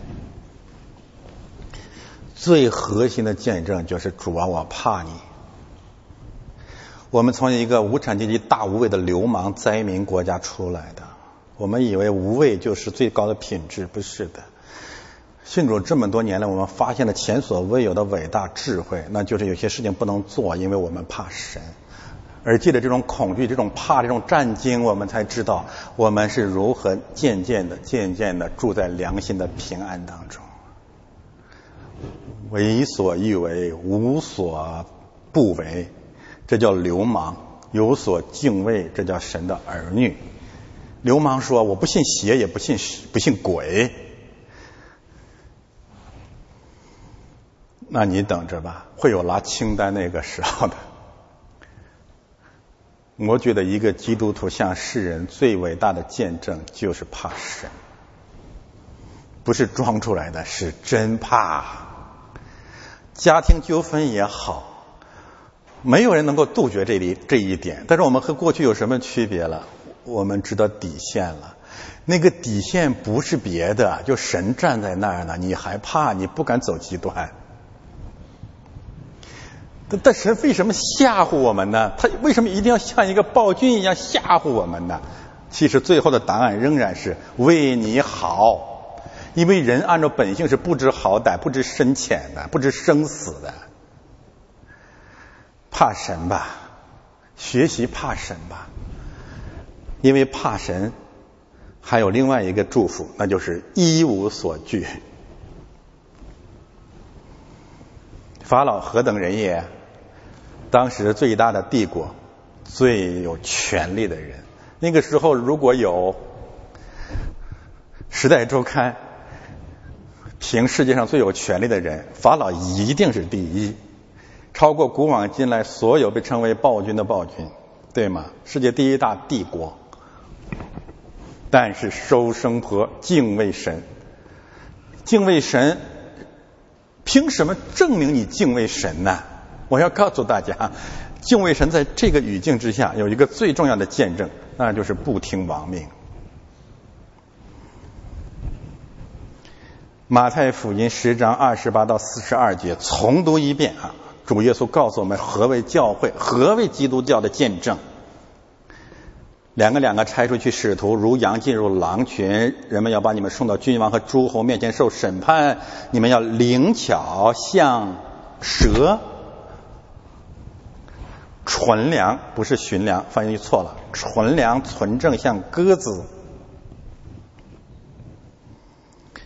最核心的见证就是主啊，我怕你。我们从一个无产阶级大无畏的流氓灾民国家出来的，我们以为无畏就是最高的品质，不是的。信主这么多年来，我们发现了前所未有的伟大智慧，那就是有些事情不能做，因为我们怕神。而借着这种恐惧、这种怕、这种战惊，我们才知道我们是如何渐渐的、渐渐的住在良心的平安当中。为所欲为，无所不为，这叫流氓；有所敬畏，这叫神的儿女。流氓说：“我不信邪，也不信不信鬼。”那你等着吧，会有拿清单那个时候的。我觉得一个基督徒向世人最伟大的见证就是怕神，不是装出来的，是真怕。家庭纠纷也好，没有人能够杜绝这里这一点。但是我们和过去有什么区别了？我们知道底线了。那个底线不是别的，就神站在那儿呢，你还怕？你不敢走极端。但神为什么吓唬我们呢？他为什么一定要像一个暴君一样吓唬我们呢？其实最后的答案仍然是为你好，因为人按照本性是不知好歹、不知深浅的、不知生死的。怕神吧，学习怕神吧，因为怕神，还有另外一个祝福，那就是一无所惧。法老何等人也？当时最大的帝国，最有权力的人。那个时候，如果有《时代周刊》评世界上最有权力的人，法老一定是第一，超过古往今来所有被称为暴君的暴君，对吗？世界第一大帝国。但是收生婆敬畏神，敬畏神，凭什么证明你敬畏神呢？我要告诉大家，敬畏神在这个语境之下有一个最重要的见证。那就是不听王命。马太福音十章二十八到四十二节，重读一遍啊！主耶稣告诉我们何为教会，何为基督教的见证。两个两个拆出去，使徒如羊进入狼群，人们要把你们送到君王和诸侯面前受审判，你们要灵巧像蛇。纯良不是寻良，翻译错了。纯良纯正像鸽子。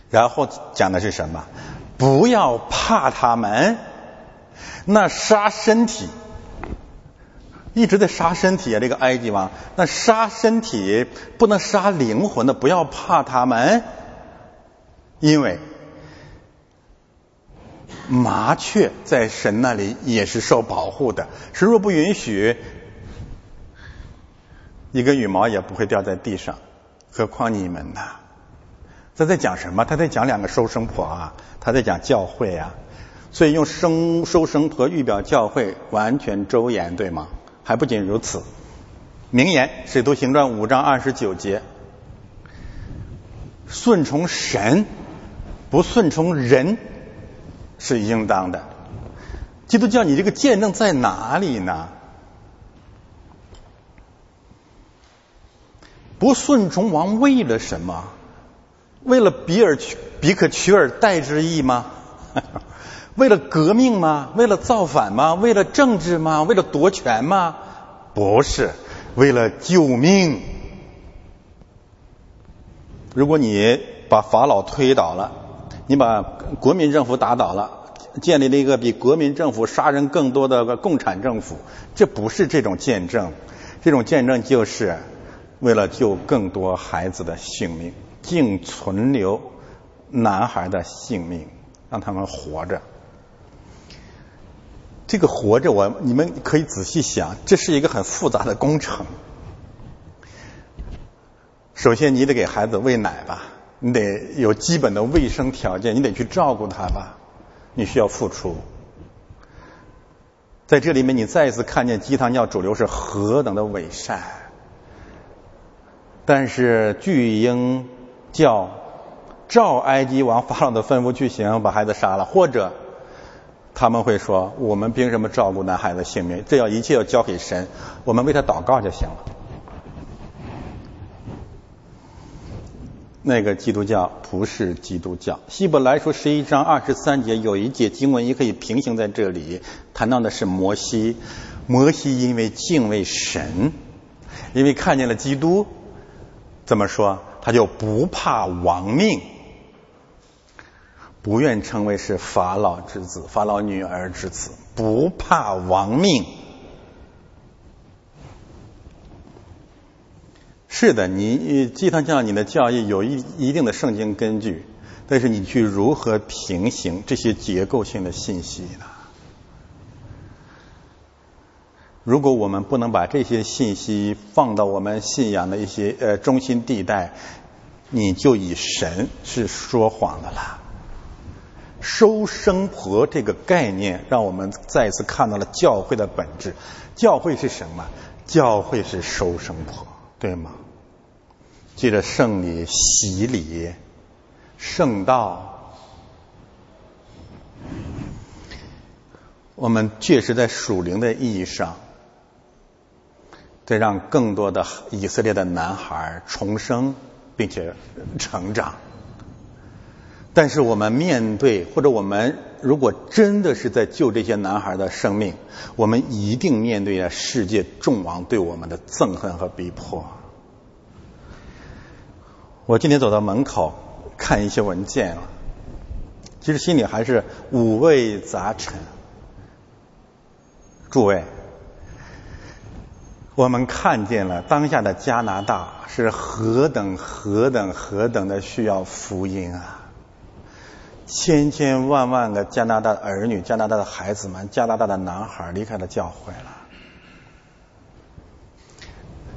然后讲的是什么？不要怕他们，那杀身体，一直在杀身体啊！这个埃及王，那杀身体不能杀灵魂的，不要怕他们，因为。麻雀在神那里也是受保护的，神若不允许，一根羽毛也不会掉在地上，何况你们呢？他在讲什么？他在讲两个收生婆啊，他在讲教会啊，所以用生收生婆预表教会，完全周延，对吗？还不仅如此，名言《使徒行传》五章二十九节，顺从神，不顺从人。是应当的。基督教，你这个见证在哪里呢？不顺从王为了什么？为了比尔取比可取而代之意吗？为了革命吗？为了造反吗？为了政治吗？为了夺权吗？不是，为了救命。如果你把法老推倒了。你把国民政府打倒了，建立了一个比国民政府杀人更多的共产政府，这不是这种见证，这种见证就是为了救更多孩子的性命，竟存留男孩的性命，让他们活着。这个活着，我你们可以仔细想，这是一个很复杂的工程。首先，你得给孩子喂奶吧。你得有基本的卫生条件，你得去照顾他吧，你需要付出。在这里面，你再一次看见鸡汤教主流是何等的伪善，但是巨婴教照埃及王法老的吩咐去行，把孩子杀了，或者他们会说：我们凭什么照顾男孩子性命？这要一切要交给神，我们为他祷告就行了。那个基督教不是基督教。希伯来书十一章二十三节有一节经文也可以平行在这里，谈到的是摩西。摩西因为敬畏神，因为看见了基督，怎么说？他就不怕亡命，不愿成为是法老之子、法老女儿之子，不怕亡命。是的，你鸡汤教你的教义有一一定的圣经根据，但是你去如何平行这些结构性的信息呢？如果我们不能把这些信息放到我们信仰的一些呃中心地带，你就以神是说谎的了。收生婆这个概念，让我们再次看到了教会的本质。教会是什么？教会是收生婆。对吗？记得圣礼、洗礼、圣道，我们确实在属灵的意义上再让更多的以色列的男孩重生并且成长。但是我们面对，或者我们如果真的是在救这些男孩的生命，我们一定面对着世界众王对我们的憎恨和逼迫。我今天走到门口看一些文件，其实心里还是五味杂陈。诸位，我们看见了当下的加拿大是何等何等何等的需要福音啊！千千万万个加拿大儿女、加拿大的孩子们、加拿大的男孩离开了教会了，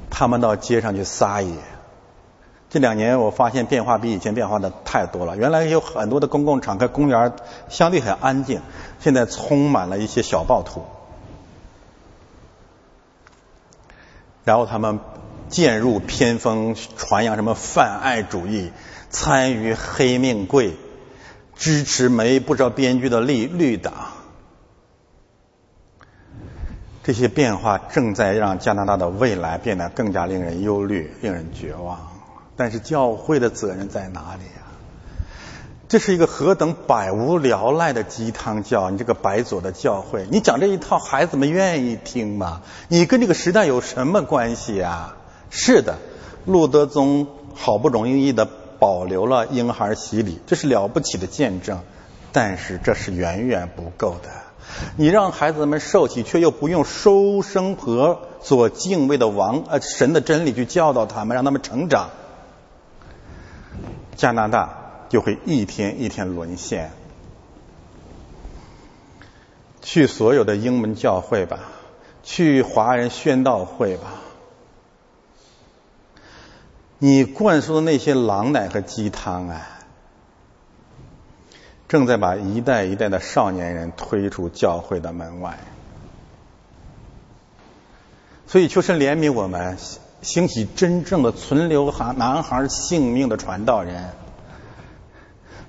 他们到街上去撒野。这两年我发现变化比以前变化的太多了。原来有很多的公共场合、公园相对很安静，现在充满了一些小暴徒。然后他们渐入偏锋，传扬什么泛爱主义，参与黑命贵。支持没不着边际的绿绿党，这些变化正在让加拿大的未来变得更加令人忧虑、令人绝望。但是教会的责任在哪里啊？这是一个何等百无聊赖的鸡汤教！你这个白左的教会，你讲这一套，孩子们愿意听吗？你跟这个时代有什么关系啊？是的，路德宗好不容易的。保留了婴孩洗礼，这是了不起的见证，但是这是远远不够的。你让孩子们受洗，却又不用收生婆所敬畏的王呃神的真理去教导他们，让他们成长，加拿大就会一天一天沦陷。去所有的英文教会吧，去华人宣道会吧。你灌输的那些狼奶和鸡汤啊，正在把一代一代的少年人推出教会的门外。所以求神怜悯我们，兴起真正的存留孩男孩性命的传道人，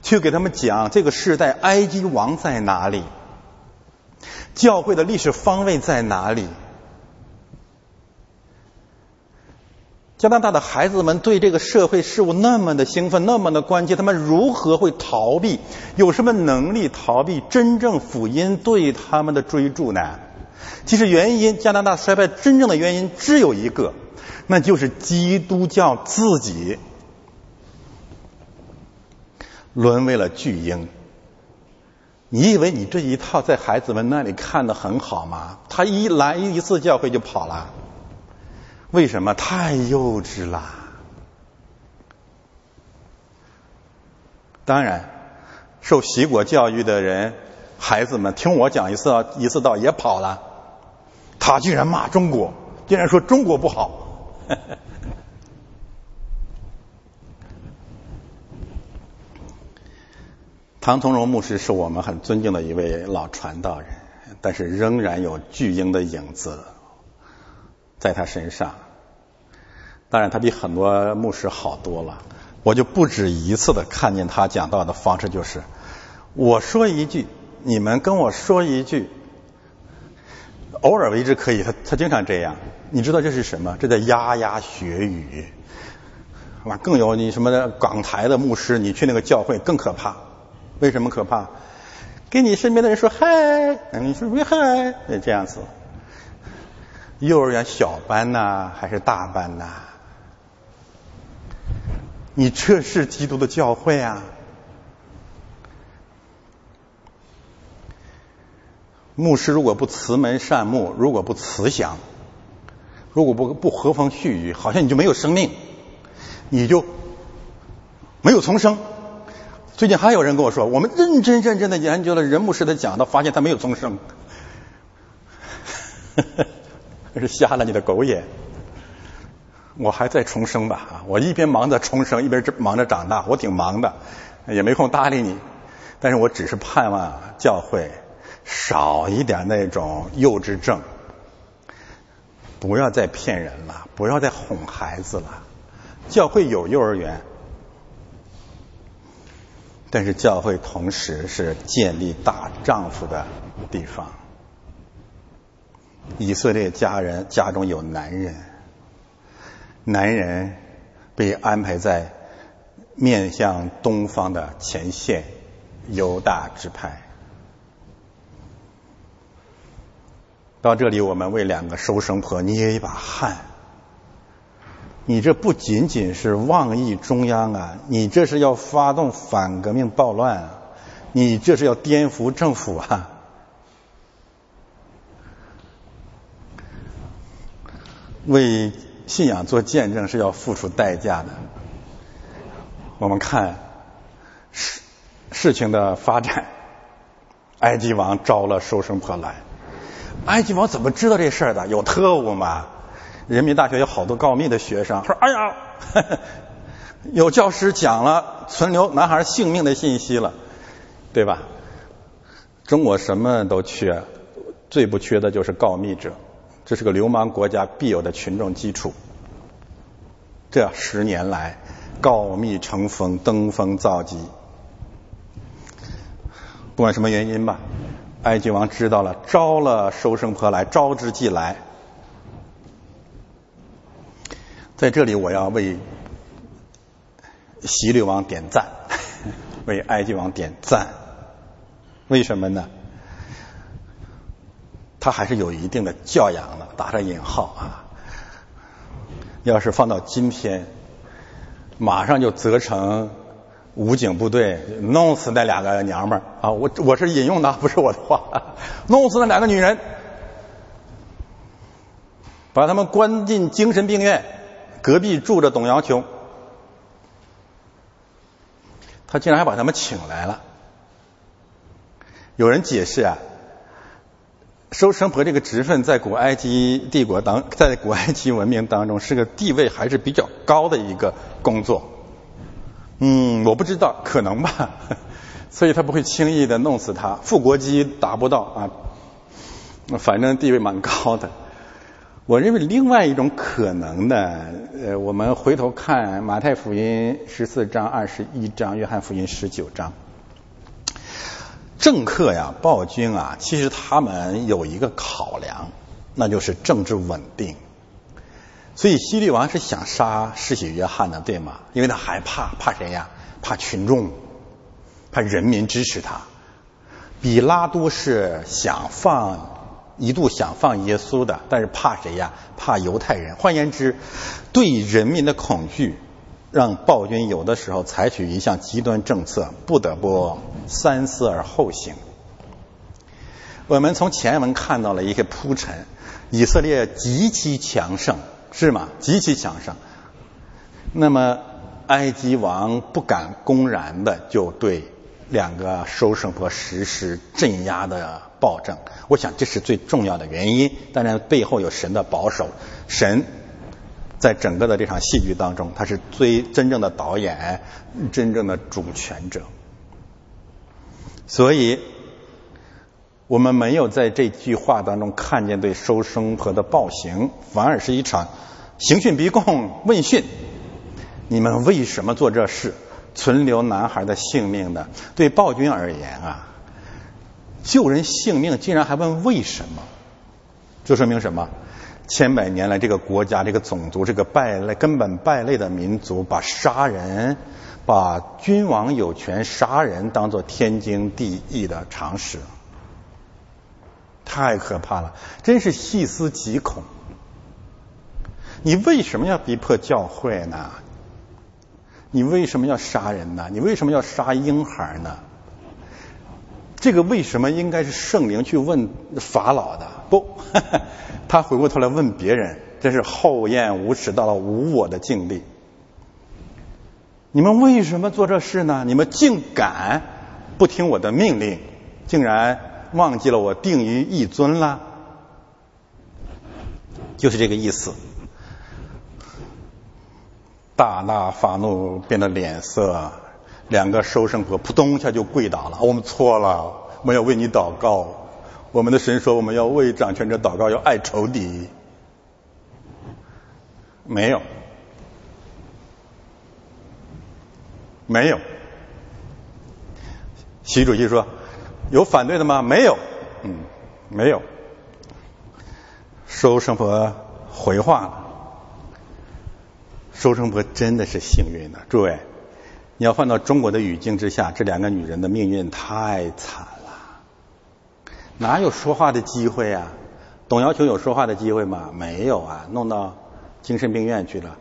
去给他们讲这个时代埃及王在哪里，教会的历史方位在哪里。加拿大的孩子们对这个社会事物那么的兴奋，那么的关切，他们如何会逃避？有什么能力逃避真正福音对他们的追逐呢？其实原因，加拿大衰败真正的原因只有一个，那就是基督教自己沦为了巨婴。你以为你这一套在孩子们那里看的很好吗？他一来一次教会就跑了。为什么太幼稚了？当然，受习果教育的人，孩子们听我讲一次一次道也跑了。他居然骂中国，竟然说中国不好。唐从容牧师是我们很尊敬的一位老传道人，但是仍然有巨婴的影子。在他身上，当然他比很多牧师好多了。我就不止一次的看见他讲道的方式，就是我说一句，你们跟我说一句，偶尔为之可以。他他经常这样，你知道这是什么？这叫牙牙学语。哇，更有你什么的港台的牧师，你去那个教会更可怕。为什么可怕？跟你身边的人说嗨，你说喂嗨，这样子。幼儿园小班呐，还是大班呐？你这是基督的教会啊！牧师如果不慈门善目，如果不慈祥，如果不不和风煦雨，好像你就没有生命，你就没有重生。最近还有人跟我说，我们认真认真的研究了任牧师的讲道，发现他没有重生。那是瞎了你的狗眼！我还在重生吧啊！我一边忙着重生，一边忙着长大，我挺忙的，也没空搭理你。但是我只是盼望教会少一点那种幼稚症，不要再骗人了，不要再哄孩子了。教会有幼儿园，但是教会同时是建立大丈夫的地方。以色列家人家中有男人，男人被安排在面向东方的前线，犹大支派。到这里，我们为两个收生婆捏一把汗。你这不仅仅是妄议中央啊，你这是要发动反革命暴乱啊，你这是要颠覆政府啊！为信仰做见证是要付出代价的。我们看事事情的发展，埃及王招了收生婆来。埃及王怎么知道这事儿的？有特务吗？人民大学有好多告密的学生说：“哎呀，有教师讲了存留男孩性命的信息了，对吧？”中国什么都缺，最不缺的就是告密者。这是个流氓国家必有的群众基础。这十年来，告密成风，登峰造极。不管什么原因吧。埃及王知道了，招了收生婆来，招之即来。在这里，我要为希律王点赞，为埃及王点赞。为什么呢？他还是有一定的教养的，打上引号啊。要是放到今天，马上就责成。武警部队弄死那两个娘们儿啊！我我是引用的，不是我的话。弄死那两个女人，把他们关进精神病院。隔壁住着董瑶琼，他竟然还把他们请来了。有人解释啊，收生婆这个职分在古埃及帝国当，在古埃及文明当中是个地位还是比较高的一个工作。嗯，我不知道，可能吧，所以他不会轻易的弄死他。复国机达不到啊，反正地位蛮高的。我认为另外一种可能呢，呃，我们回头看马太福音十四章、二十一章、约翰福音十九章，政客呀、暴君啊，其实他们有一个考量，那就是政治稳定。所以希律王是想杀世袭约翰的，对吗？因为他害怕，怕谁呀？怕群众，怕人民支持他。比拉多是想放，一度想放耶稣的，但是怕谁呀？怕犹太人。换言之，对人民的恐惧，让暴君有的时候采取一项极端政策，不得不三思而后行。我们从前文看到了一个铺陈，以色列极其强盛。是吗？极其强盛。那么，埃及王不敢公然的就对两个收生婆实施镇压的暴政。我想这是最重要的原因。当然，背后有神的保守。神在整个的这场戏剧当中，他是最真正的导演，真正的主权者。所以，我们没有在这句话当中看见对收生婆的暴行，反而是一场。刑讯逼供问讯，你们为什么做这事？存留男孩的性命呢，对暴君而言啊，救人性命竟然还问为什么？这说明什么？千百年来，这个国家、这个种族、这个败类、根本败类的民族，把杀人、把君王有权杀人当做天经地义的常识，太可怕了，真是细思极恐。你为什么要逼迫教会呢？你为什么要杀人呢？你为什么要杀婴孩呢？这个为什么应该是圣灵去问法老的？不，他回过头来问别人，真是厚颜无耻到了无我的境地。你们为什么做这事呢？你们竟敢不听我的命令，竟然忘记了我定于一尊了？就是这个意思。大大发怒，变得脸色，两个收生婆扑通一下就跪倒了。我们错了，我们要为你祷告。我们的神说，我们要为掌权者祷告，要爱仇敌。没有，没有。习主席说，有反对的吗？没有，嗯，没有。收生婆回话了。收生婆真的是幸运的，诸位，你要换到中国的语境之下，这两个女人的命运太惨了，哪有说话的机会呀？董瑶琼有说话的机会吗？没有啊，弄到精神病院去了。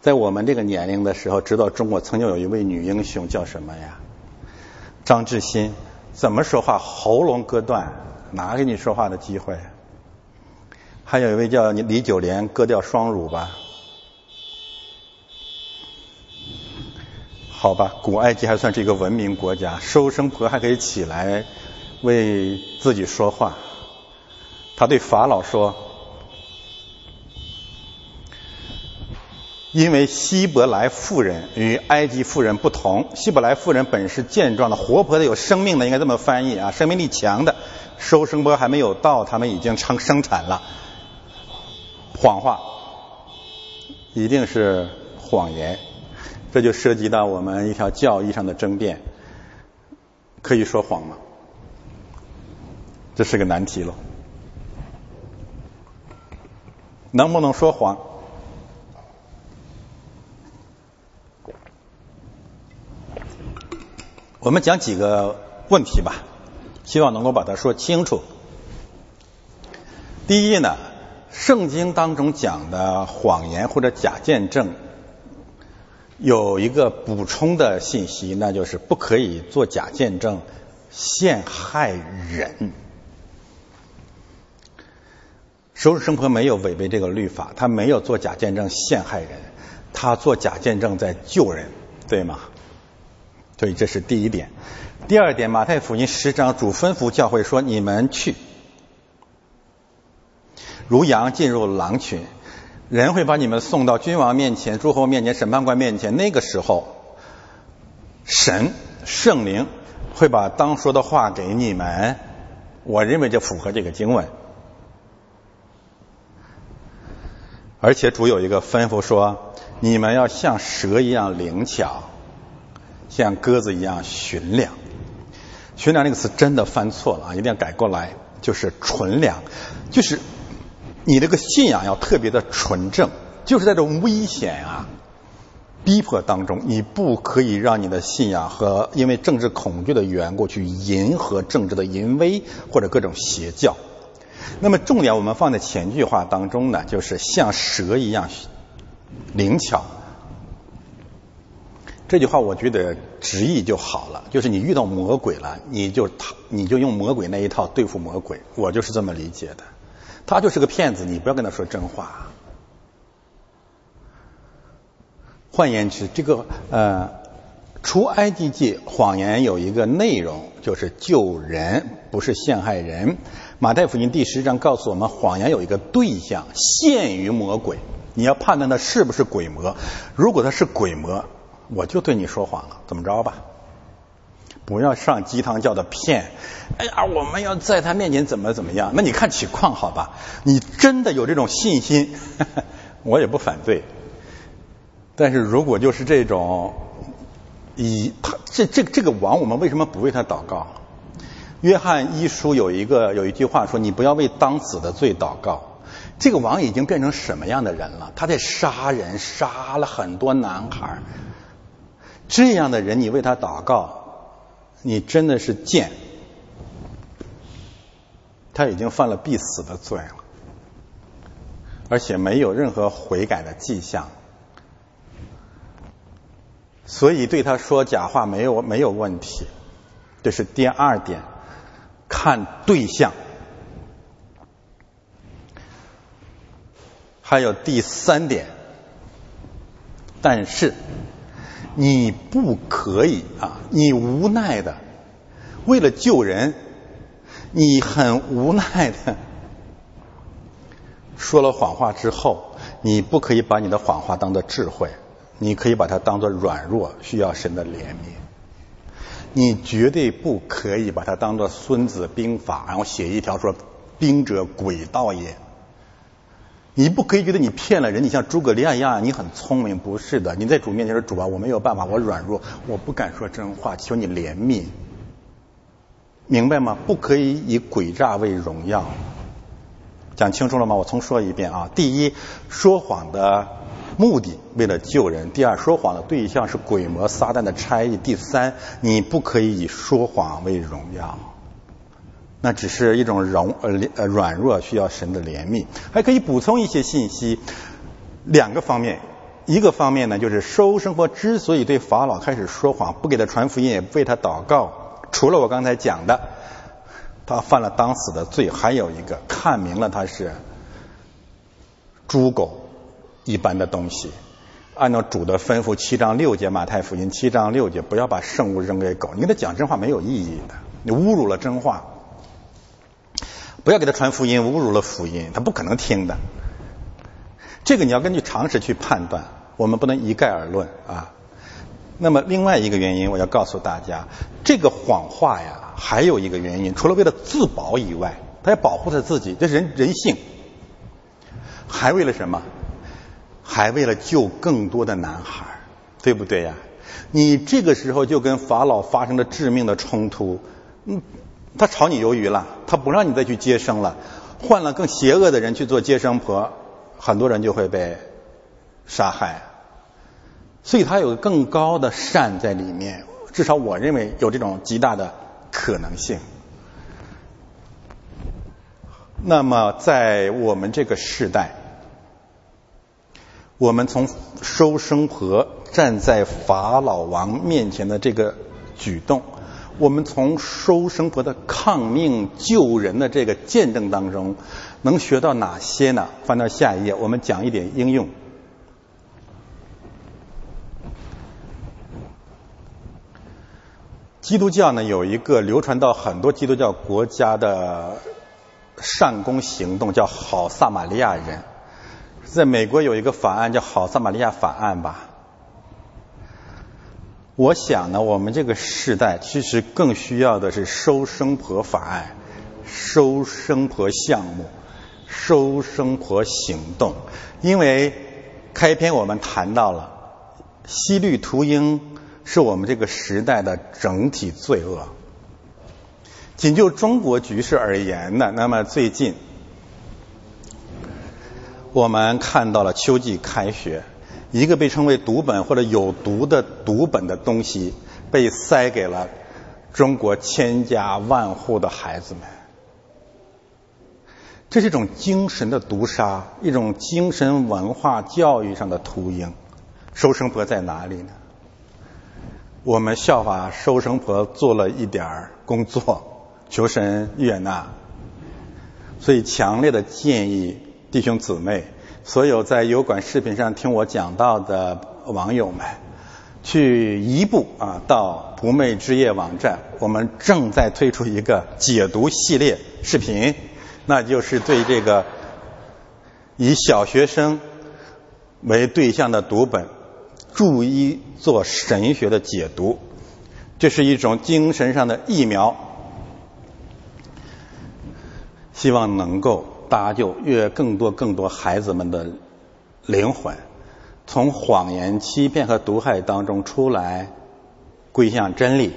在我们这个年龄的时候，知道中国曾经有一位女英雄叫什么呀？张志新，怎么说话喉咙割断，哪给你说话的机会？还有一位叫李九莲，割掉双乳吧。好吧，古埃及还算是一个文明国家，收生婆还可以起来为自己说话。他对法老说：“因为希伯来妇人与埃及妇人不同，希伯来妇人本是健壮的、活泼的、有生命的，应该这么翻译啊，生命力强的。收生婆还没有到，他们已经成生产了。”谎话一定是谎言，这就涉及到我们一条教义上的争辩：可以说谎吗？这是个难题了。能不能说谎？我们讲几个问题吧，希望能够把它说清楚。第一呢？圣经当中讲的谎言或者假见证，有一个补充的信息，那就是不可以做假见证陷害人。收生婆没有违背这个律法，他没有做假见证陷害人，他做假见证在救人，对吗？所以这是第一点。第二点，马太福音十章主吩咐教会说：“你们去。”如羊进入狼群，人会把你们送到君王面前、诸侯面前、审判官面前。那个时候，神圣灵会把当说的话给你们。我认为这符合这个经文。而且主有一个吩咐说：你们要像蛇一样灵巧，像鸽子一样驯良。驯良这个词真的翻错了啊，一定要改过来，就是纯良，就是。你这个信仰要特别的纯正，就是在这种危险啊、逼迫当中，你不可以让你的信仰和因为政治恐惧的缘故去迎合政治的淫威或者各种邪教。那么重点我们放在前句话当中呢，就是像蛇一样灵巧。这句话我觉得直译就好了，就是你遇到魔鬼了，你就他你就用魔鬼那一套对付魔鬼，我就是这么理解的。他就是个骗子，你不要跟他说真话。换言之，这个呃，除埃及记谎言有一个内容，就是救人，不是陷害人。马太福音第十章告诉我们，谎言有一个对象，限于魔鬼。你要判断他是不是鬼魔。如果他是鬼魔，我就对你说谎了，怎么着吧？不要上鸡汤教的骗，哎呀，我们要在他面前怎么怎么样？那你看情况好吧？你真的有这种信心，我也不反对。但是如果就是这种，以他这这这个王，我们为什么不为他祷告？约翰一书有一个有一句话说：“你不要为当死的罪祷告。”这个王已经变成什么样的人了？他在杀人，杀了很多男孩。这样的人，你为他祷告？你真的是贱，他已经犯了必死的罪了，而且没有任何悔改的迹象，所以对他说假话没有没有问题。这是第二点，看对象。还有第三点，但是。你不可以啊！你无奈的，为了救人，你很无奈的说了谎话之后，你不可以把你的谎话当做智慧，你可以把它当做软弱，需要神的怜悯。你绝对不可以把它当做《孙子兵法》，然后写一条说“兵者，诡道也”。你不可以觉得你骗了人，你像诸葛亮一样，你很聪明，不是的。你在主面前说主啊，我没有办法，我软弱，我不敢说真话，求你怜悯，明白吗？不可以以诡诈为荣耀。讲清楚了吗？我重说一遍啊。第一，说谎的目的为了救人；第二，说谎的对象是鬼魔撒旦的差役；第三，你不可以以说谎为荣耀，那只是一种容呃呃软弱，需要神的怜悯。还可以补充一些信息，两个方面。一个方面呢，就是收生活之所以对法老开始说谎，不给他传福音，也不为他祷告，除了我刚才讲的，他犯了当死的罪，还有一个看明了他是猪狗一般的东西。按照主的吩咐，七章六节马太福音七章六节，不要把圣物扔给狗。你跟他讲真话没有意义的，你侮辱了真话。不要给他传福音，侮辱了福音，他不可能听的。这个你要根据常识去判断，我们不能一概而论啊。那么另外一个原因，我要告诉大家，这个谎话呀，还有一个原因，除了为了自保以外，他要保护他自己，这人人性，还为了什么？还为了救更多的男孩，对不对呀？你这个时候就跟法老发生了致命的冲突，嗯，他炒你鱿鱼了，他不让你再去接生了，换了更邪恶的人去做接生婆。很多人就会被杀害，所以他有更高的善在里面，至少我认为有这种极大的可能性。那么在我们这个时代，我们从收生婆站在法老王面前的这个举动，我们从收生婆的抗命救人的这个见证当中。能学到哪些呢？翻到下一页，我们讲一点应用。基督教呢有一个流传到很多基督教国家的善功行动，叫好撒玛利亚人。在美国有一个法案叫好撒玛利亚法案吧。我想呢，我们这个时代其实更需要的是收生婆法案、收生婆项目。收生婆行动，因为开篇我们谈到了西律屠鹰是我们这个时代的整体罪恶。仅就中国局势而言呢，那么最近我们看到了秋季开学，一个被称为毒本或者有毒的毒本的东西被塞给了中国千家万户的孩子们。这是一种精神的毒杀，一种精神文化教育上的屠鹰。收生婆在哪里呢？我们效法收生婆做了一点儿工作，求神悦纳。所以强烈的建议弟兄姊妹，所有在油管视频上听我讲到的网友们，去一步啊到不寐之夜网站，我们正在推出一个解读系列视频。那就是对这个以小学生为对象的读本，逐一做神学的解读，这是一种精神上的疫苗，希望能够搭救越更多更多孩子们的灵魂，从谎言、欺骗和毒害当中出来，归向真理。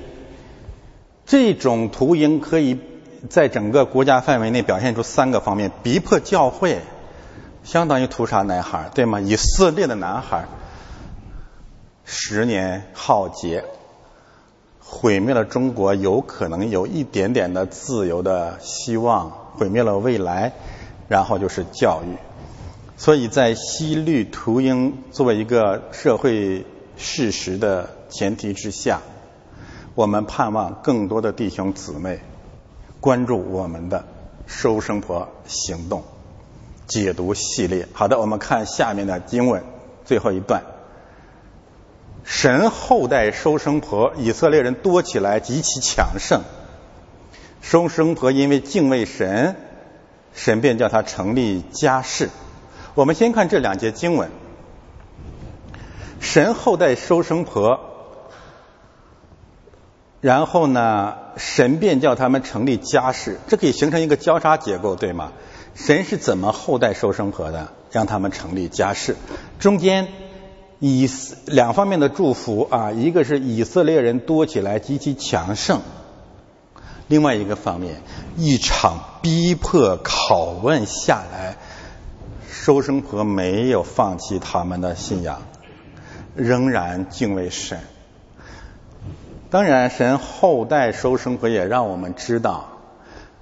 这种图鹰可以。在整个国家范围内表现出三个方面：逼迫教会，相当于屠杀男孩，对吗？以色列的男孩，十年浩劫，毁灭了中国有可能有一点点的自由的希望，毁灭了未来，然后就是教育。所以在西律图鹰作为一个社会事实的前提之下，我们盼望更多的弟兄姊妹。关注我们的收生婆行动解读系列。好的，我们看下面的经文最后一段。神后代收生婆，以色列人多起来极其强盛。收生婆因为敬畏神，神便叫他成立家室。我们先看这两节经文。神后代收生婆。然后呢，神便叫他们成立家室，这可以形成一个交叉结构，对吗？神是怎么后代收生婆的？让他们成立家室，中间以两方面的祝福啊，一个是以色列人多起来极其强盛，另外一个方面，一场逼迫拷问下来，收生婆没有放弃他们的信仰，仍然敬畏神。当然，神后代收生婆也让我们知道，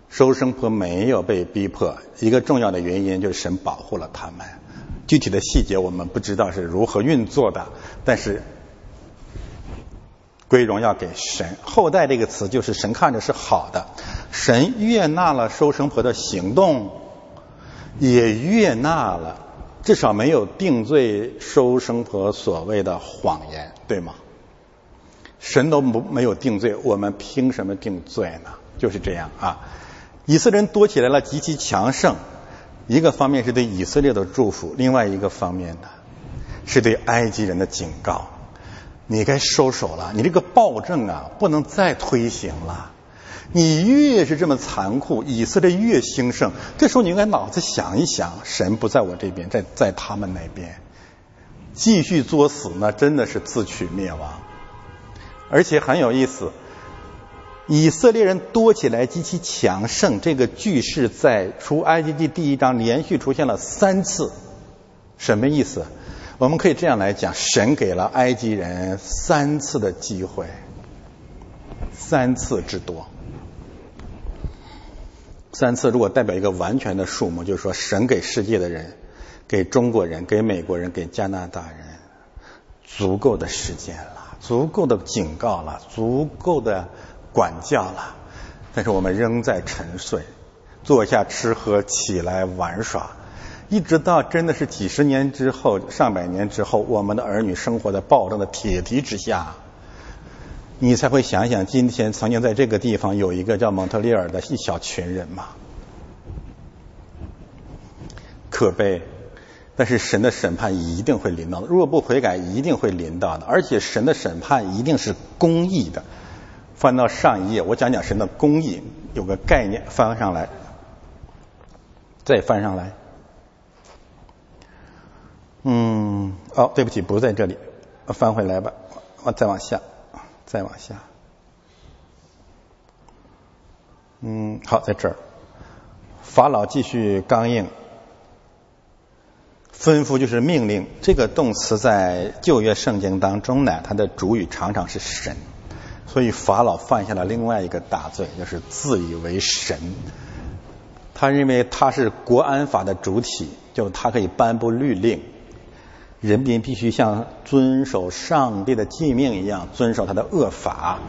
收生婆没有被逼迫。一个重要的原因就是神保护了他们。具体的细节我们不知道是如何运作的，但是归荣耀给神。后代这个词就是神看着是好的，神悦纳了收生婆的行动，也悦纳了至少没有定罪收生婆所谓的谎言，对吗？神都不没有定罪，我们凭什么定罪呢？就是这样啊。以色列人多起来了，极其强盛。一个方面是对以色列的祝福，另外一个方面呢，是对埃及人的警告。你该收手了，你这个暴政啊，不能再推行了。你越是这么残酷，以色列越兴盛。这时候你应该脑子想一想，神不在我这边，在在他们那边，继续作死，那真的是自取灭亡。而且很有意思。以色列人多起来极其强盛，这个句式在出埃及记第一章连续出现了三次，什么意思？我们可以这样来讲：神给了埃及人三次的机会，三次之多。三次如果代表一个完全的数目，就是说神给世界的人、给中国人、给美国人、给加拿大人足够的时间了，足够的警告了，足够的。管教了，但是我们仍在沉睡，坐下吃喝，起来玩耍，一直到真的是几十年之后、上百年之后，我们的儿女生活在暴政的铁蹄之下，你才会想想，今天曾经在这个地方有一个叫蒙特利尔的一小群人嘛，可悲。但是神的审判一定会临到的，若不悔改，一定会临到的，而且神的审判一定是公义的。翻到上一页，我讲讲神的公义，有个概念，翻上来，再翻上来。嗯，哦，对不起，不在这里，翻回来吧，我再往下，再往下。嗯，好，在这儿，法老继续刚硬，吩咐就是命令。这个动词在旧约圣经当中呢，它的主语常常是神。所以法老犯下了另外一个大罪，就是自以为神。他认为他是国安法的主体，就他可以颁布律令，人民必须像遵守上帝的诫命一样遵守他的恶法。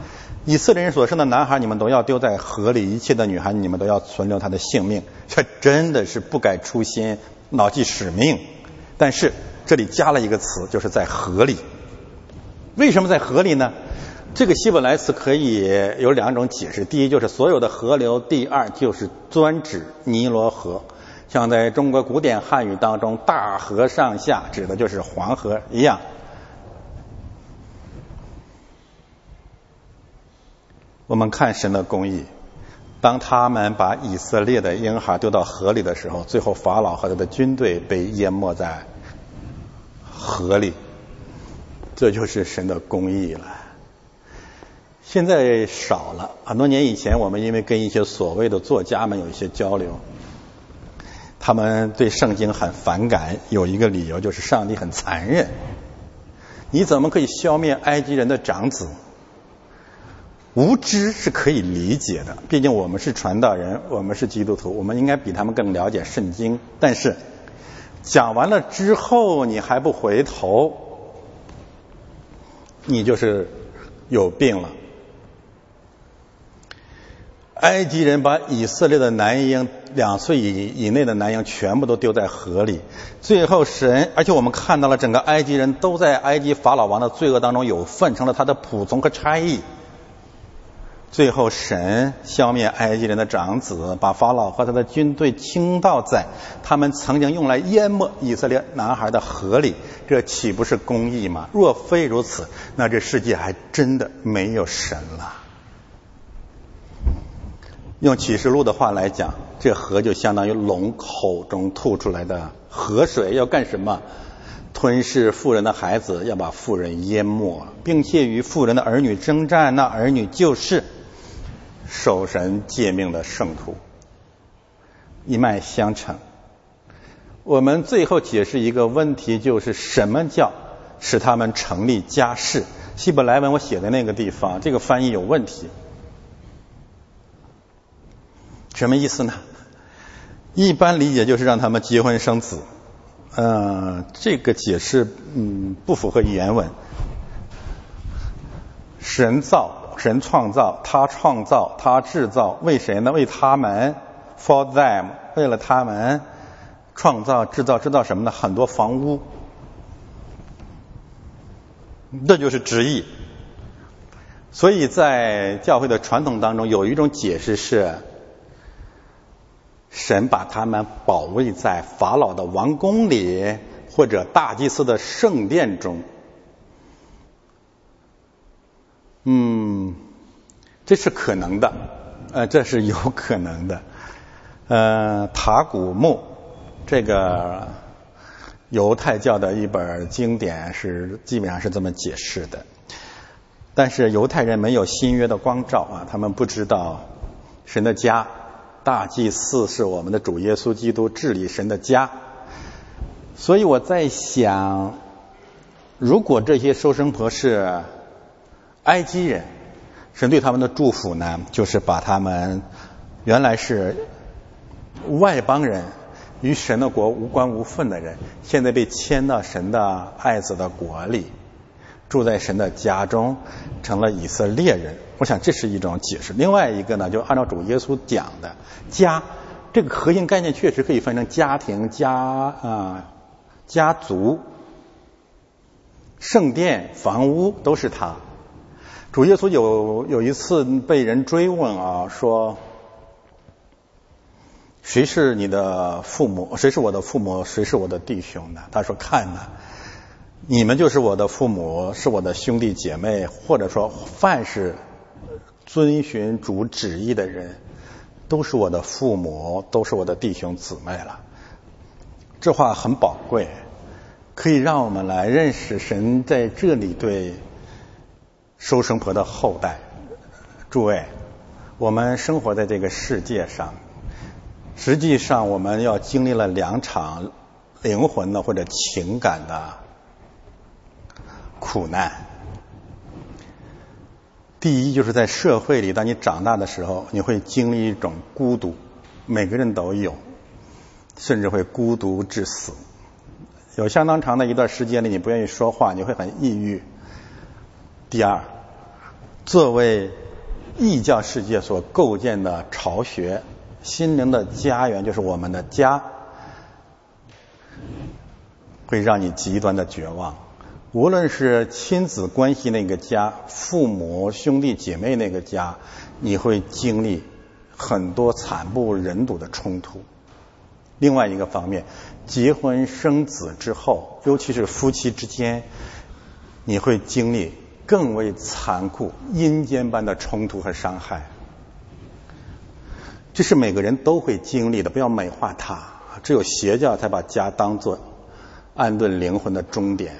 以色列人所生的男孩，你们都要丢在河里；一切的女孩，你们都要存留他的性命。这真的是不改初心，牢记使命。但是这里加了一个词，就是在河里。为什么在河里呢？这个希伯来词可以有两种解释：第一，就是所有的河流；第二，就是专指尼罗河。像在中国古典汉语当中，“大河上下”指的就是黄河一样。我们看神的公义，当他们把以色列的婴孩丢到河里的时候，最后法老和他的军队被淹没在河里，这就是神的公义了。现在少了很多年以前，我们因为跟一些所谓的作家们有一些交流，他们对圣经很反感，有一个理由就是上帝很残忍。你怎么可以消灭埃及人的长子？无知是可以理解的，毕竟我们是传道人，我们是基督徒，我们应该比他们更了解圣经。但是讲完了之后，你还不回头，你就是有病了。埃及人把以色列的男婴两岁以以内的男婴全部都丢在河里，最后神，而且我们看到了整个埃及人都在埃及法老王的罪恶当中有份，成了他的仆从和差役。最后神消灭埃及人的长子，把法老和他的军队倾倒在他们曾经用来淹没以色列男孩的河里，这岂不是公义吗？若非如此，那这世界还真的没有神了。用启示录的话来讲，这河就相当于龙口中吐出来的河水，要干什么？吞噬富人的孩子，要把富人淹没，并且与富人的儿女征战。那儿女就是守神诫命的圣徒，一脉相承。我们最后解释一个问题，就是什么叫使他们成立家室？希伯来文我写的那个地方，这个翻译有问题。什么意思呢？一般理解就是让他们结婚生子。嗯，这个解释嗯不符合原文。神造，神创造，他创造，他制造，为谁呢？为他们，for them，为了他们创造、制造、制造什么呢？很多房屋。这就是直译。所以在教会的传统当中，有一种解释是，神把他们保卫在法老的王宫里，或者大祭司的圣殿中。嗯，这是可能的，呃，这是有可能的。呃，塔古木这个。犹太教的一本经典是基本上是这么解释的，但是犹太人没有新约的光照啊，他们不知道神的家，大祭司是我们的主耶稣基督治理神的家，所以我在想，如果这些收生婆是埃及人，神对他们的祝福呢，就是把他们原来是外邦人。与神的国无关无分的人，现在被迁到神的爱子的国里，住在神的家中，成了以色列人。我想这是一种解释。另外一个呢，就按照主耶稣讲的家，这个核心概念确实可以分成家庭、家啊、家族、圣殿、房屋，都是他。主耶稣有有一次被人追问啊，说。谁是你的父母？谁是我的父母？谁是我的弟兄呢？他说：“看呢，你们就是我的父母，是我的兄弟姐妹，或者说，凡是遵循主旨意的人，都是我的父母，都是我的弟兄姊妹了。”这话很宝贵，可以让我们来认识神在这里对收生婆的后代。诸位，我们生活在这个世界上。实际上，我们要经历了两场灵魂的或者情感的苦难。第一，就是在社会里，当你长大的时候，你会经历一种孤独，每个人都有，甚至会孤独致死。有相当长的一段时间里，你不愿意说话，你会很抑郁。第二，作为异教世界所构建的巢穴。心灵的家园就是我们的家，会让你极端的绝望。无论是亲子关系那个家，父母兄弟姐妹那个家，你会经历很多惨不忍睹的冲突。另外一个方面，结婚生子之后，尤其是夫妻之间，你会经历更为残酷、阴间般的冲突和伤害。这是每个人都会经历的，不要美化它。只有邪教才把家当做安顿灵魂的终点，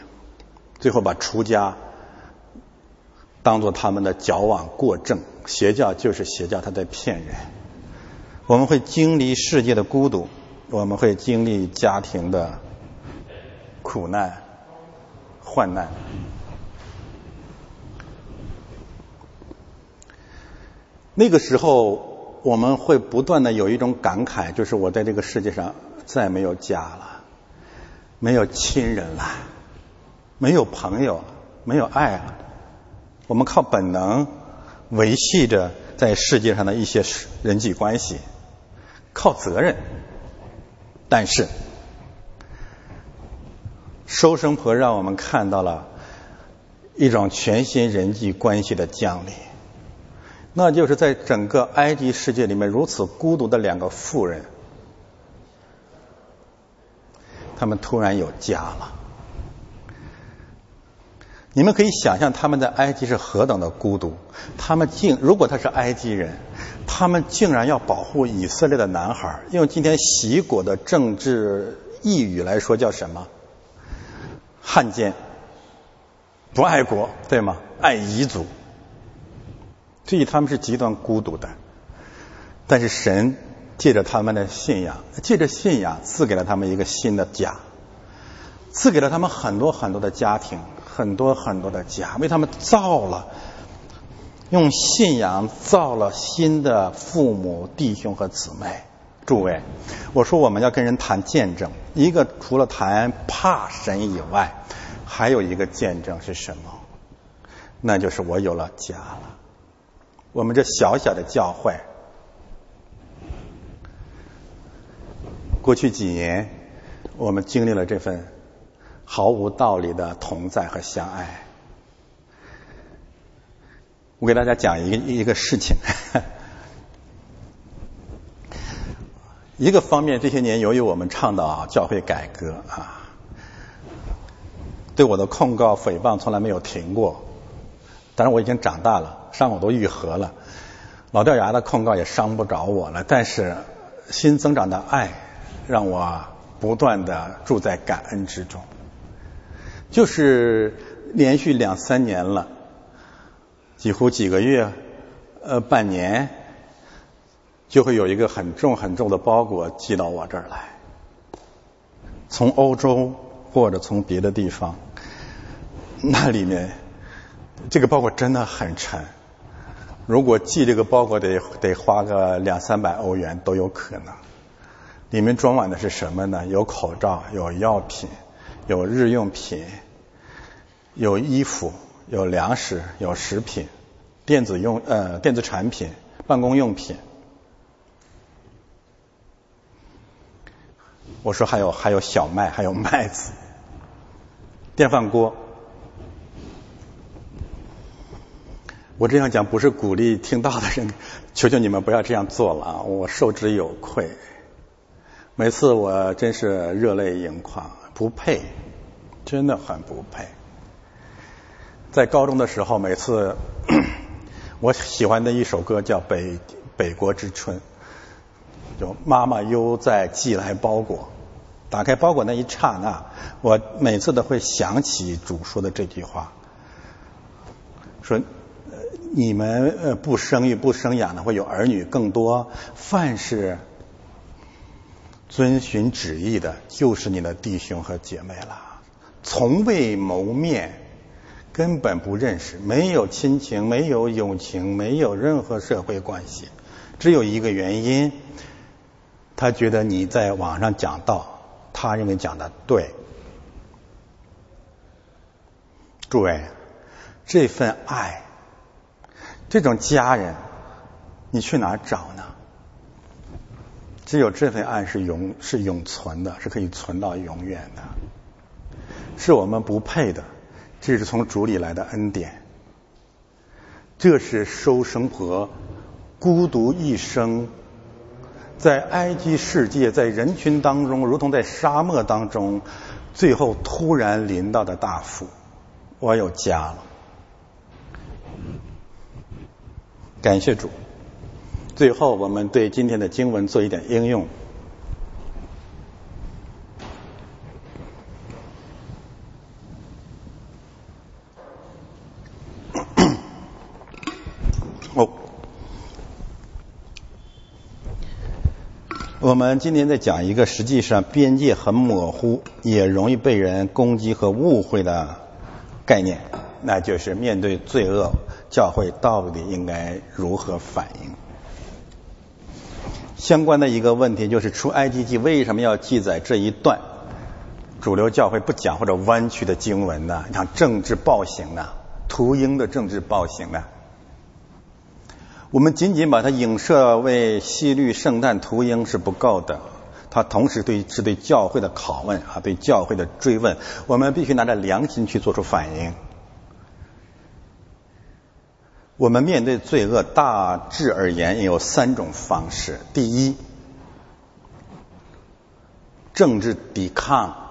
最后把出家当做他们的矫枉过正。邪教就是邪教，他在骗人。我们会经历世界的孤独，我们会经历家庭的苦难、患难。那个时候。我们会不断的有一种感慨，就是我在这个世界上再没有家了，没有亲人了，没有朋友，没有爱了。我们靠本能维系着在世界上的一些人际关系，靠责任。但是，收生婆让我们看到了一种全新人际关系的降临。那就是在整个埃及世界里面如此孤独的两个妇人，他们突然有家了。你们可以想象他们在埃及是何等的孤独。他们竟如果他是埃及人，他们竟然要保护以色列的男孩，用今天习国的政治意语来说叫什么？汉奸，不爱国，对吗？爱彝族。所以他们是极端孤独的，但是神借着他们的信仰，借着信仰赐给了他们一个新的家，赐给了他们很多很多的家庭，很多很多的家，为他们造了，用信仰造了新的父母、弟兄和姊妹。诸位，我说我们要跟人谈见证，一个除了谈怕神以外，还有一个见证是什么？那就是我有了家了。我们这小小的教会。过去几年，我们经历了这份毫无道理的同在和相爱。我给大家讲一个一个事情。一个方面，这些年由于我们倡导教会改革啊，对我的控告诽谤从来没有停过。当然我已经长大了，伤口都愈合了，老掉牙的控告也伤不着我了。但是新增长的爱。让我不断的住在感恩之中，就是连续两三年了，几乎几个月，呃，半年，就会有一个很重很重的包裹寄到我这儿来，从欧洲或者从别的地方，那里面这个包裹真的很沉，如果寄这个包裹得得花个两三百欧元都有可能。里面装满的是什么呢？有口罩，有药品，有日用品，有衣服，有粮食，有食品，电子用呃电子产品，办公用品。我说还有还有小麦，还有麦子，电饭锅。我这样讲不是鼓励听到的人，求求你们不要这样做了啊！我受之有愧。每次我真是热泪盈眶，不配，真的很不配。在高中的时候，每次 我喜欢的一首歌叫《北北国之春》，就妈妈又在寄来包裹，打开包裹那一刹那，我每次都会想起主说的这句话，说你们呃不生育不生养的会有儿女更多，凡是。遵循旨意的，就是你的弟兄和姐妹了。从未谋面，根本不认识，没有亲情，没有友情，没有任何社会关系。只有一个原因，他觉得你在网上讲道，他认为讲的对。诸位，这份爱，这种家人，你去哪找呢？只有这份爱是永是永存的，是可以存到永远的，是我们不配的，这是从主里来的恩典。这是收生婆孤独一生，在埃及世界，在人群当中，如同在沙漠当中，最后突然临到的大福。我有家了，感谢主。最后，我们对今天的经文做一点应用。哦，我们今天在讲一个实际上边界很模糊，也容易被人攻击和误会的概念，那就是面对罪恶，教会到底应该如何反应？相关的一个问题就是，出埃及记为什么要记载这一段主流教会不讲或者弯曲的经文呢？像政治暴行呢，屠鹰的政治暴行呢？我们仅仅把它影射为西律圣诞屠鹰是不够的，它同时对是对教会的拷问啊，对教会的追问，我们必须拿着良心去做出反应。我们面对罪恶，大致而言有三种方式：第一，政治抵抗。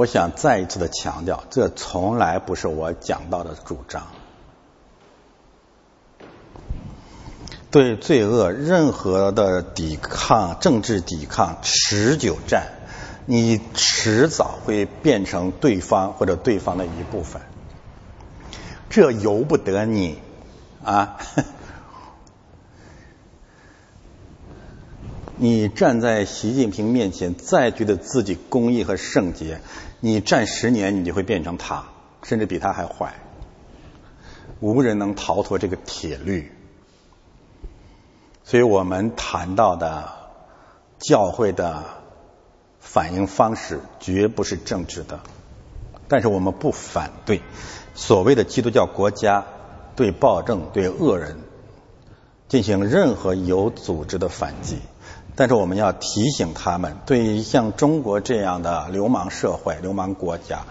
我想再一次的强调，这从来不是我讲到的主张。对罪恶任何的抵抗，政治抵抗，持久战。你迟早会变成对方或者对方的一部分，这由不得你，啊。你站在习近平面前，再觉得自己公义和圣洁，你站十年，你就会变成他，甚至比他还坏。无人能逃脱这个铁律。所以我们谈到的教会的反应方式，绝不是政治的。但是我们不反对所谓的基督教国家对暴政、对恶人进行任何有组织的反击。但是我们要提醒他们，对于像中国这样的流氓社会、流氓国家，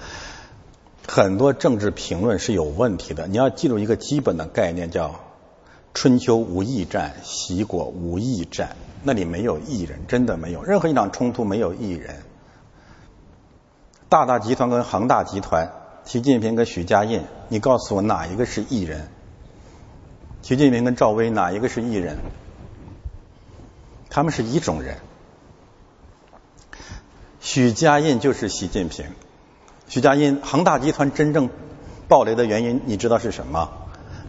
很多政治评论是有问题的。你要记住一个基本的概念，叫“春秋无义战，齐国无义战”。那里没有义人，真的没有。任何一场冲突没有义人。大大集团跟恒大集团，习近平跟许家印，你告诉我哪一个是义人？习近平跟赵薇哪一个是义人？他们是一种人，许家印就是习近平。许家印，恒大集团真正暴雷的原因，你知道是什么？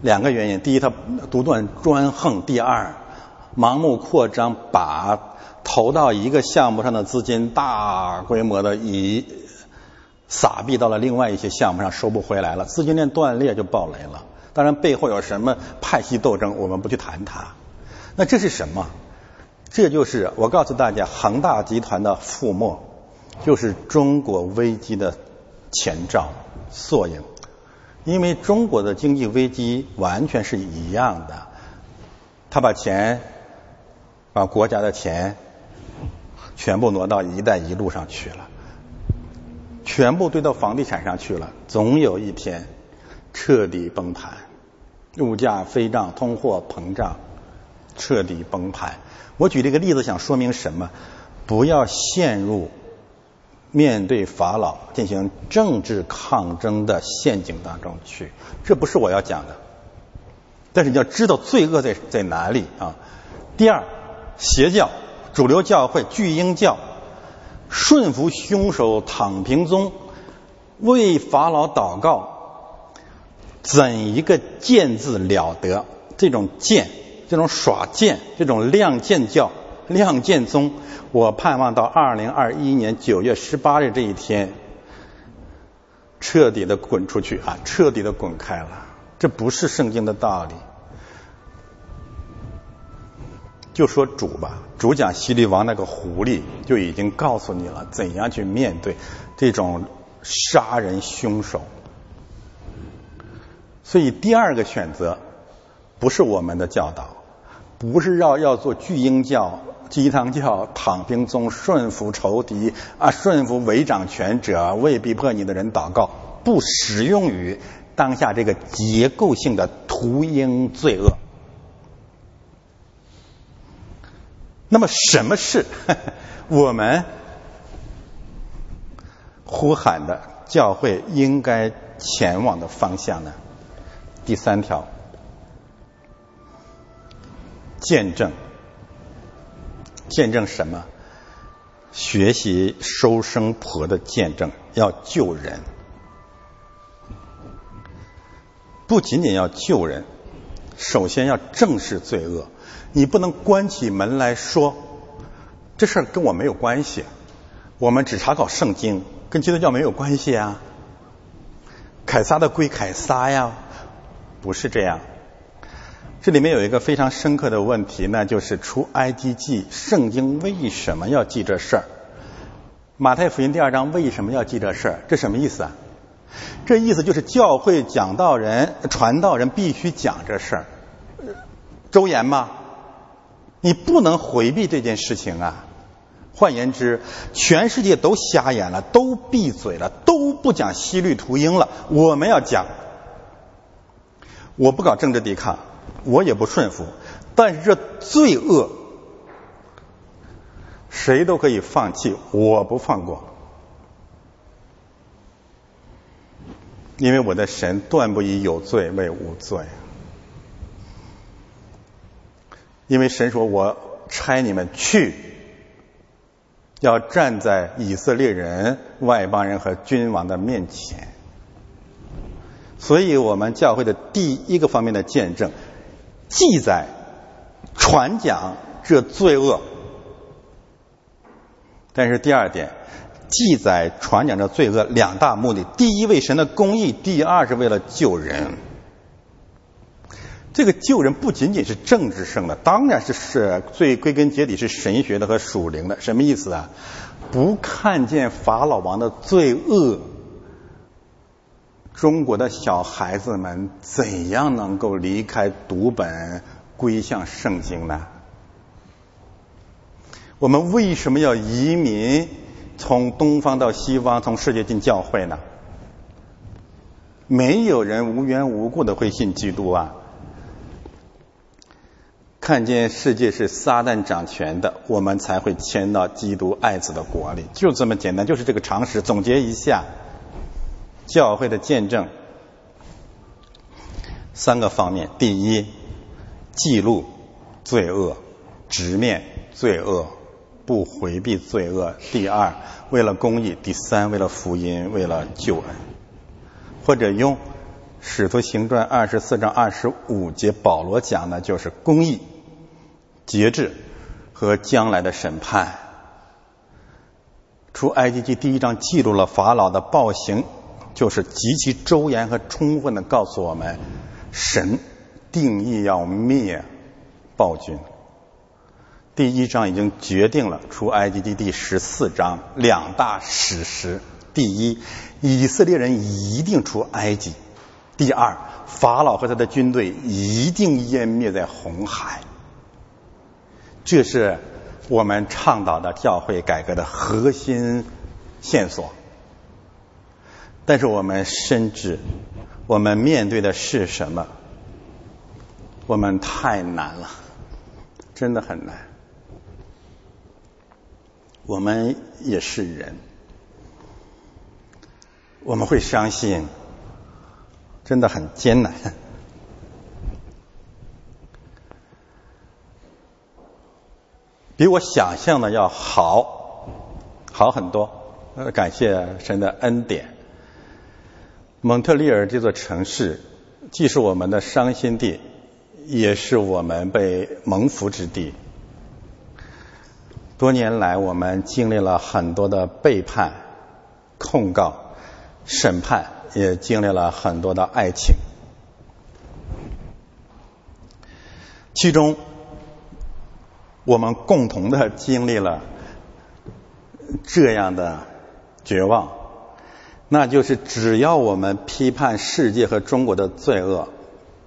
两个原因：第一，他独断专横；第二，盲目扩张，把投到一个项目上的资金大规模的以撒币到了另外一些项目上，收不回来了，资金链断裂就暴雷了。当然，背后有什么派系斗争，我们不去谈它。那这是什么？这就是我告诉大家，恒大集团的覆没，就是中国危机的前兆、缩影。因为中国的经济危机完全是一样的，他把钱，把国家的钱，全部挪到“一带一路”上去了，全部堆到房地产上去了，总有一天彻底崩盘，物价飞涨，通货膨胀，彻底崩盘。我举这个例子想说明什么？不要陷入面对法老进行政治抗争的陷阱当中去，这不是我要讲的。但是你要知道罪恶在在哪里啊？第二，邪教、主流教会、巨婴教顺服凶手躺平宗，为法老祷告，怎一个贱字了得？这种贱。这种耍剑，这种亮剑教、亮剑宗，我盼望到二零二一年九月十八日这一天，彻底的滚出去啊！彻底的滚开了，这不是圣经的道理。就说主吧，主讲西律王那个狐狸就已经告诉你了，怎样去面对这种杀人凶手。所以第二个选择不是我们的教导。不是要要做巨婴教、鸡汤教、躺平宗，顺服仇敌啊，顺服违掌权者，为逼迫你的人祷告，不适用于当下这个结构性的屠婴罪恶。那么，什么是 我们呼喊的教会应该前往的方向呢？第三条。见证，见证什么？学习收生婆的见证，要救人，不仅仅要救人，首先要正视罪恶。你不能关起门来说这事儿跟我没有关系，我们只查考圣经，跟基督教没有关系啊。凯撒的归凯撒呀，不是这样。这里面有一个非常深刻的问题，那就是出埃及记，圣经为什么要记这事儿？马太福音第二章为什么要记这事儿？这什么意思啊？这意思就是教会讲道人、传道人必须讲这事儿。周延吗？你不能回避这件事情啊！换言之，全世界都瞎眼了，都闭嘴了，都不讲西律图鹰了。我们要讲，我不搞政治抵抗。我也不顺服，但是这罪恶，谁都可以放弃，我不放过，因为我的神断不以有罪为无罪，因为神说我差你们去，要站在以色列人、外邦人和君王的面前，所以我们教会的第一个方面的见证。记载、传讲这罪恶。但是第二点，记载、传讲这罪恶两大目的：第一，为神的公义；第二，是为了救人。这个救人不仅仅是政治性的，当然是是最归根结底是神学的和属灵的。什么意思啊？不看见法老王的罪恶，中国的小孩子们怎样能够离开读本归向圣经呢？我们为什么要移民从东方到西方，从世界进教会呢？没有人无缘无故的会信基督啊！看见世界是撒旦掌权的，我们才会迁到基督爱子的国里，就这么简单，就是这个常识。总结一下，教会的见证三个方面：第一，记录罪恶，直面罪恶，不回避罪恶；第二，为了公义；第三，为了福音，为了救恩。或者用使徒行传二十四章二十五节保罗讲的，就是公义。节制和将来的审判。出埃及记第一章记录了法老的暴行，就是极其周延和充分的告诉我们，神定义要灭暴君。第一章已经决定了出埃及记第十四章两大史实：第一，以色列人一定出埃及；第二，法老和他的军队一定湮灭在红海。这是我们倡导的教会改革的核心线索。但是我们深知，我们面对的是什么？我们太难了，真的很难。我们也是人，我们会相信，真的很艰难。比我想象的要好，好很多。呃，感谢神的恩典。蒙特利尔这座城市，既是我们的伤心地，也是我们被蒙福之地。多年来，我们经历了很多的背叛、控告、审判，也经历了很多的爱情，其中。我们共同的经历了这样的绝望，那就是只要我们批判世界和中国的罪恶，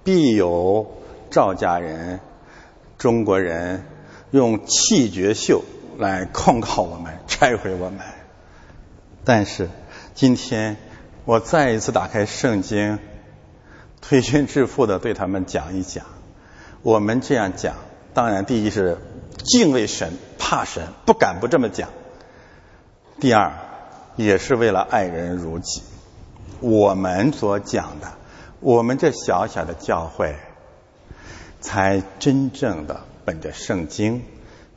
必有赵家人、中国人用气绝秀来控告我们、拆毁我们。但是今天我再一次打开圣经，推心置腹的对他们讲一讲。我们这样讲，当然第一是。敬畏神，怕神，不敢不这么讲。第二，也是为了爱人如己。我们所讲的，我们这小小的教会，才真正的本着圣经，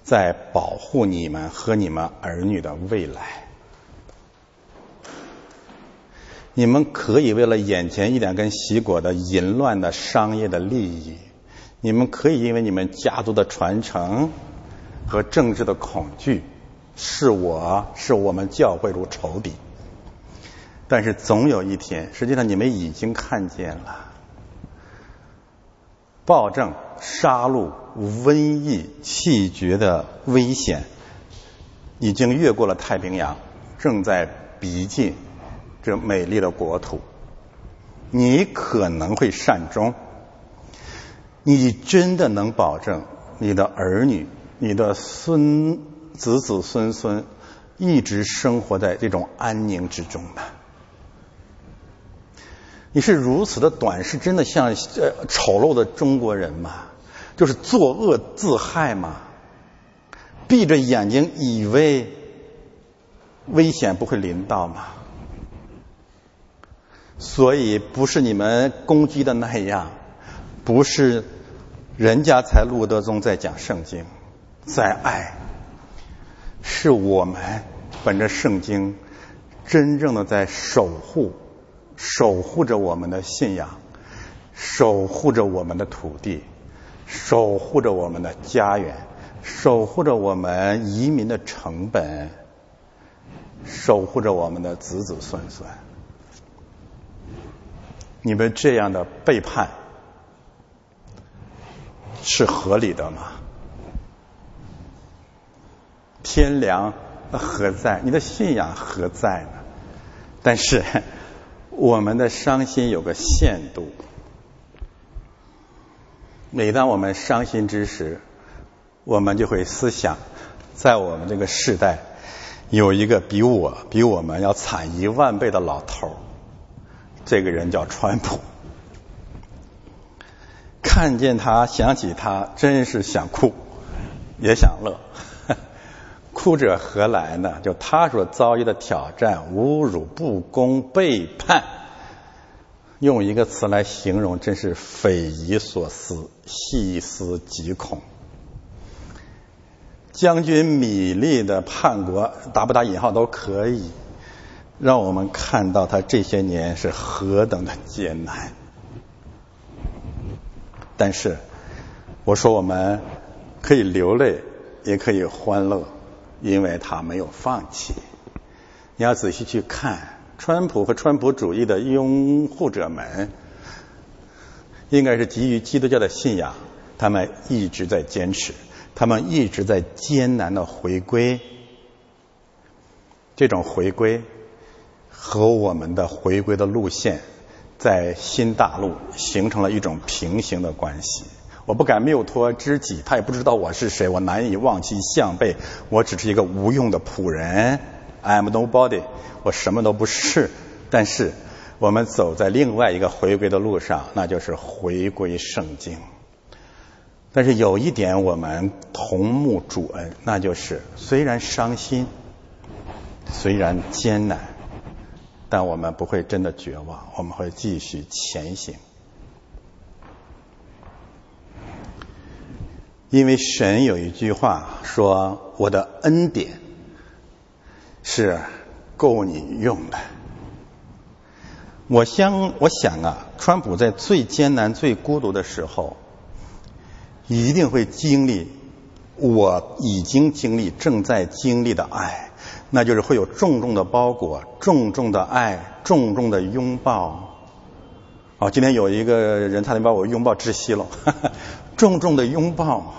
在保护你们和你们儿女的未来。你们可以为了眼前一两根喜果的淫乱的商业的利益。你们可以因为你们家族的传承和政治的恐惧，是我是我们教会如仇敌。但是总有一天，实际上你们已经看见了，暴政、杀戮、瘟疫、气绝的危险已经越过了太平洋，正在逼近这美丽的国土。你可能会善终。你真的能保证你的儿女、你的孙子子孙孙一直生活在这种安宁之中吗？你是如此的短视，真的像呃丑陋的中国人吗？就是作恶自害吗？闭着眼睛以为危险不会临到吗？所以不是你们攻击的那样，不是。人家才路德宗在讲圣经，在爱，是我们本着圣经真正的在守护，守护着我们的信仰，守护着我们的土地，守护着我们的家园，守护着我们移民的成本，守护着我们的子子孙孙。你们这样的背叛是合理的吗？天良何在？你的信仰何在呢？但是 我们的伤心有个限度。每当我们伤心之时，我们就会思想，在我们这个时代，有一个比我比我们要惨一万倍的老头。这个人叫川普。看见他，想起他，真是想哭，也想乐。哭者何来呢？就他所遭遇的挑战、侮辱、不公、背叛，用一个词来形容，真是匪夷所思、细思极恐。将军米利的叛国，打不打引号都可以，让我们看到他这些年是何等的艰难。但是，我说我们可以流泪，也可以欢乐。因为他没有放弃。你要仔细去看，川普和川普主义的拥护者们，应该是基于基督教的信仰，他们一直在坚持，他们一直在艰难的回归。这种回归和我们的回归的路线，在新大陆形成了一种平行的关系。我不敢谬托知己，他也不知道我是谁，我难以望其项背。我只是一个无用的仆人，I'm nobody，我什么都不是。但是我们走在另外一个回归的路上，那就是回归圣经。但是有一点我们同沐主恩，那就是虽然伤心，虽然艰难，但我们不会真的绝望，我们会继续前行。因为神有一句话说：“我的恩典是够你用的。”我相我想啊，川普在最艰难、最孤独的时候，一定会经历我已经经历、正在经历的爱，那就是会有重重的包裹、重重的爱、重重的拥抱。哦，今天有一个人差点把我拥抱窒息了。重重的拥抱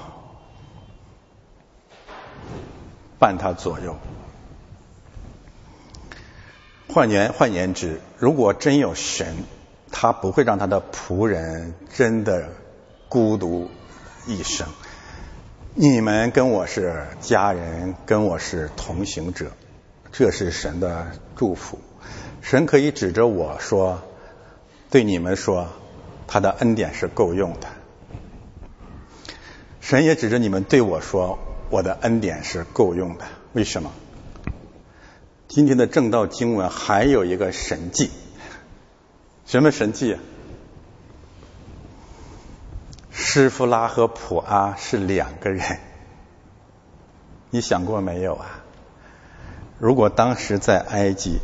伴他左右。换言换言之，如果真有神，他不会让他的仆人真的孤独一生。你们跟我是家人，跟我是同行者，这是神的祝福。神可以指着我说，对你们说，他的恩典是够用的。神也指着你们对我说：“我的恩典是够用的。”为什么？今天的正道经文还有一个神迹，什么神迹？施夫拉和普阿是两个人，你想过没有啊？如果当时在埃及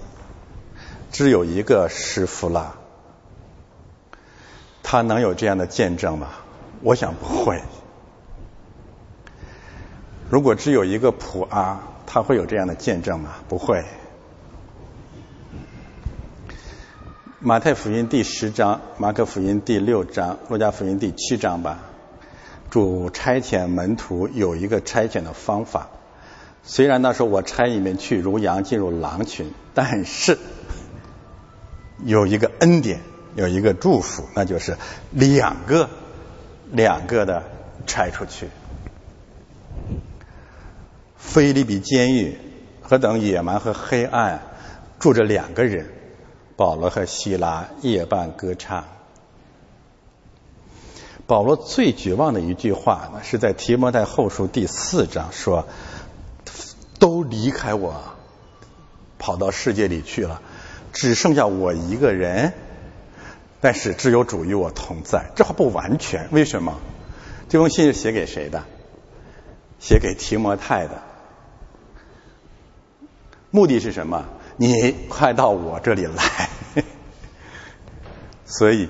只有一个施夫拉，他能有这样的见证吗？我想不会。如果只有一个普阿，他会有这样的见证吗？不会。马太福音第十章、马可福音第六章、路加福音第七章吧。主差遣门徒有一个差遣的方法。虽然那时候我差你们去如羊进入狼群，但是有一个恩典，有一个祝福，那就是两个、两个的差出去。菲利比监狱何等野蛮和黑暗，住着两个人，保罗和希拉夜半歌唱。保罗最绝望的一句话呢，是在提摩太后书第四章说：“都离开我，跑到世界里去了，只剩下我一个人。但是只有主与我同在。”这话不完全，为什么？这封信是写给谁的？写给提摩太的。目的是什么？你快到我这里来。所以，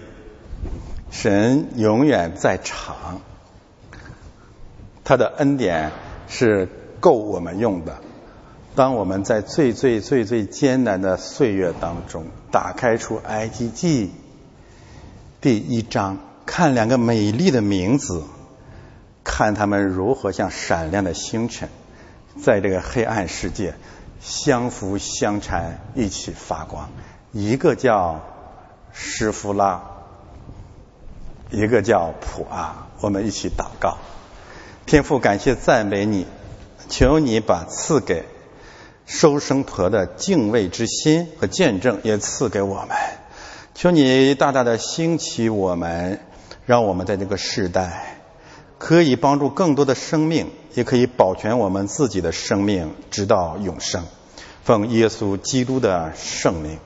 神永远在场，他的恩典是够我们用的。当我们在最最最最艰难的岁月当中，打开出埃及记第一章，看两个美丽的名字，看他们如何像闪亮的星辰，在这个黑暗世界相扶相搀，一起发光。一个叫施夫拉，一个叫普阿。我们一起祷告，天父，感谢赞美你，求你把赐给。收生婆的敬畏之心和见证也赐给我们，求你大大的兴起我们，让我们在这个时代可以帮助更多的生命，也可以保全我们自己的生命，直到永生。奉耶稣基督的圣名。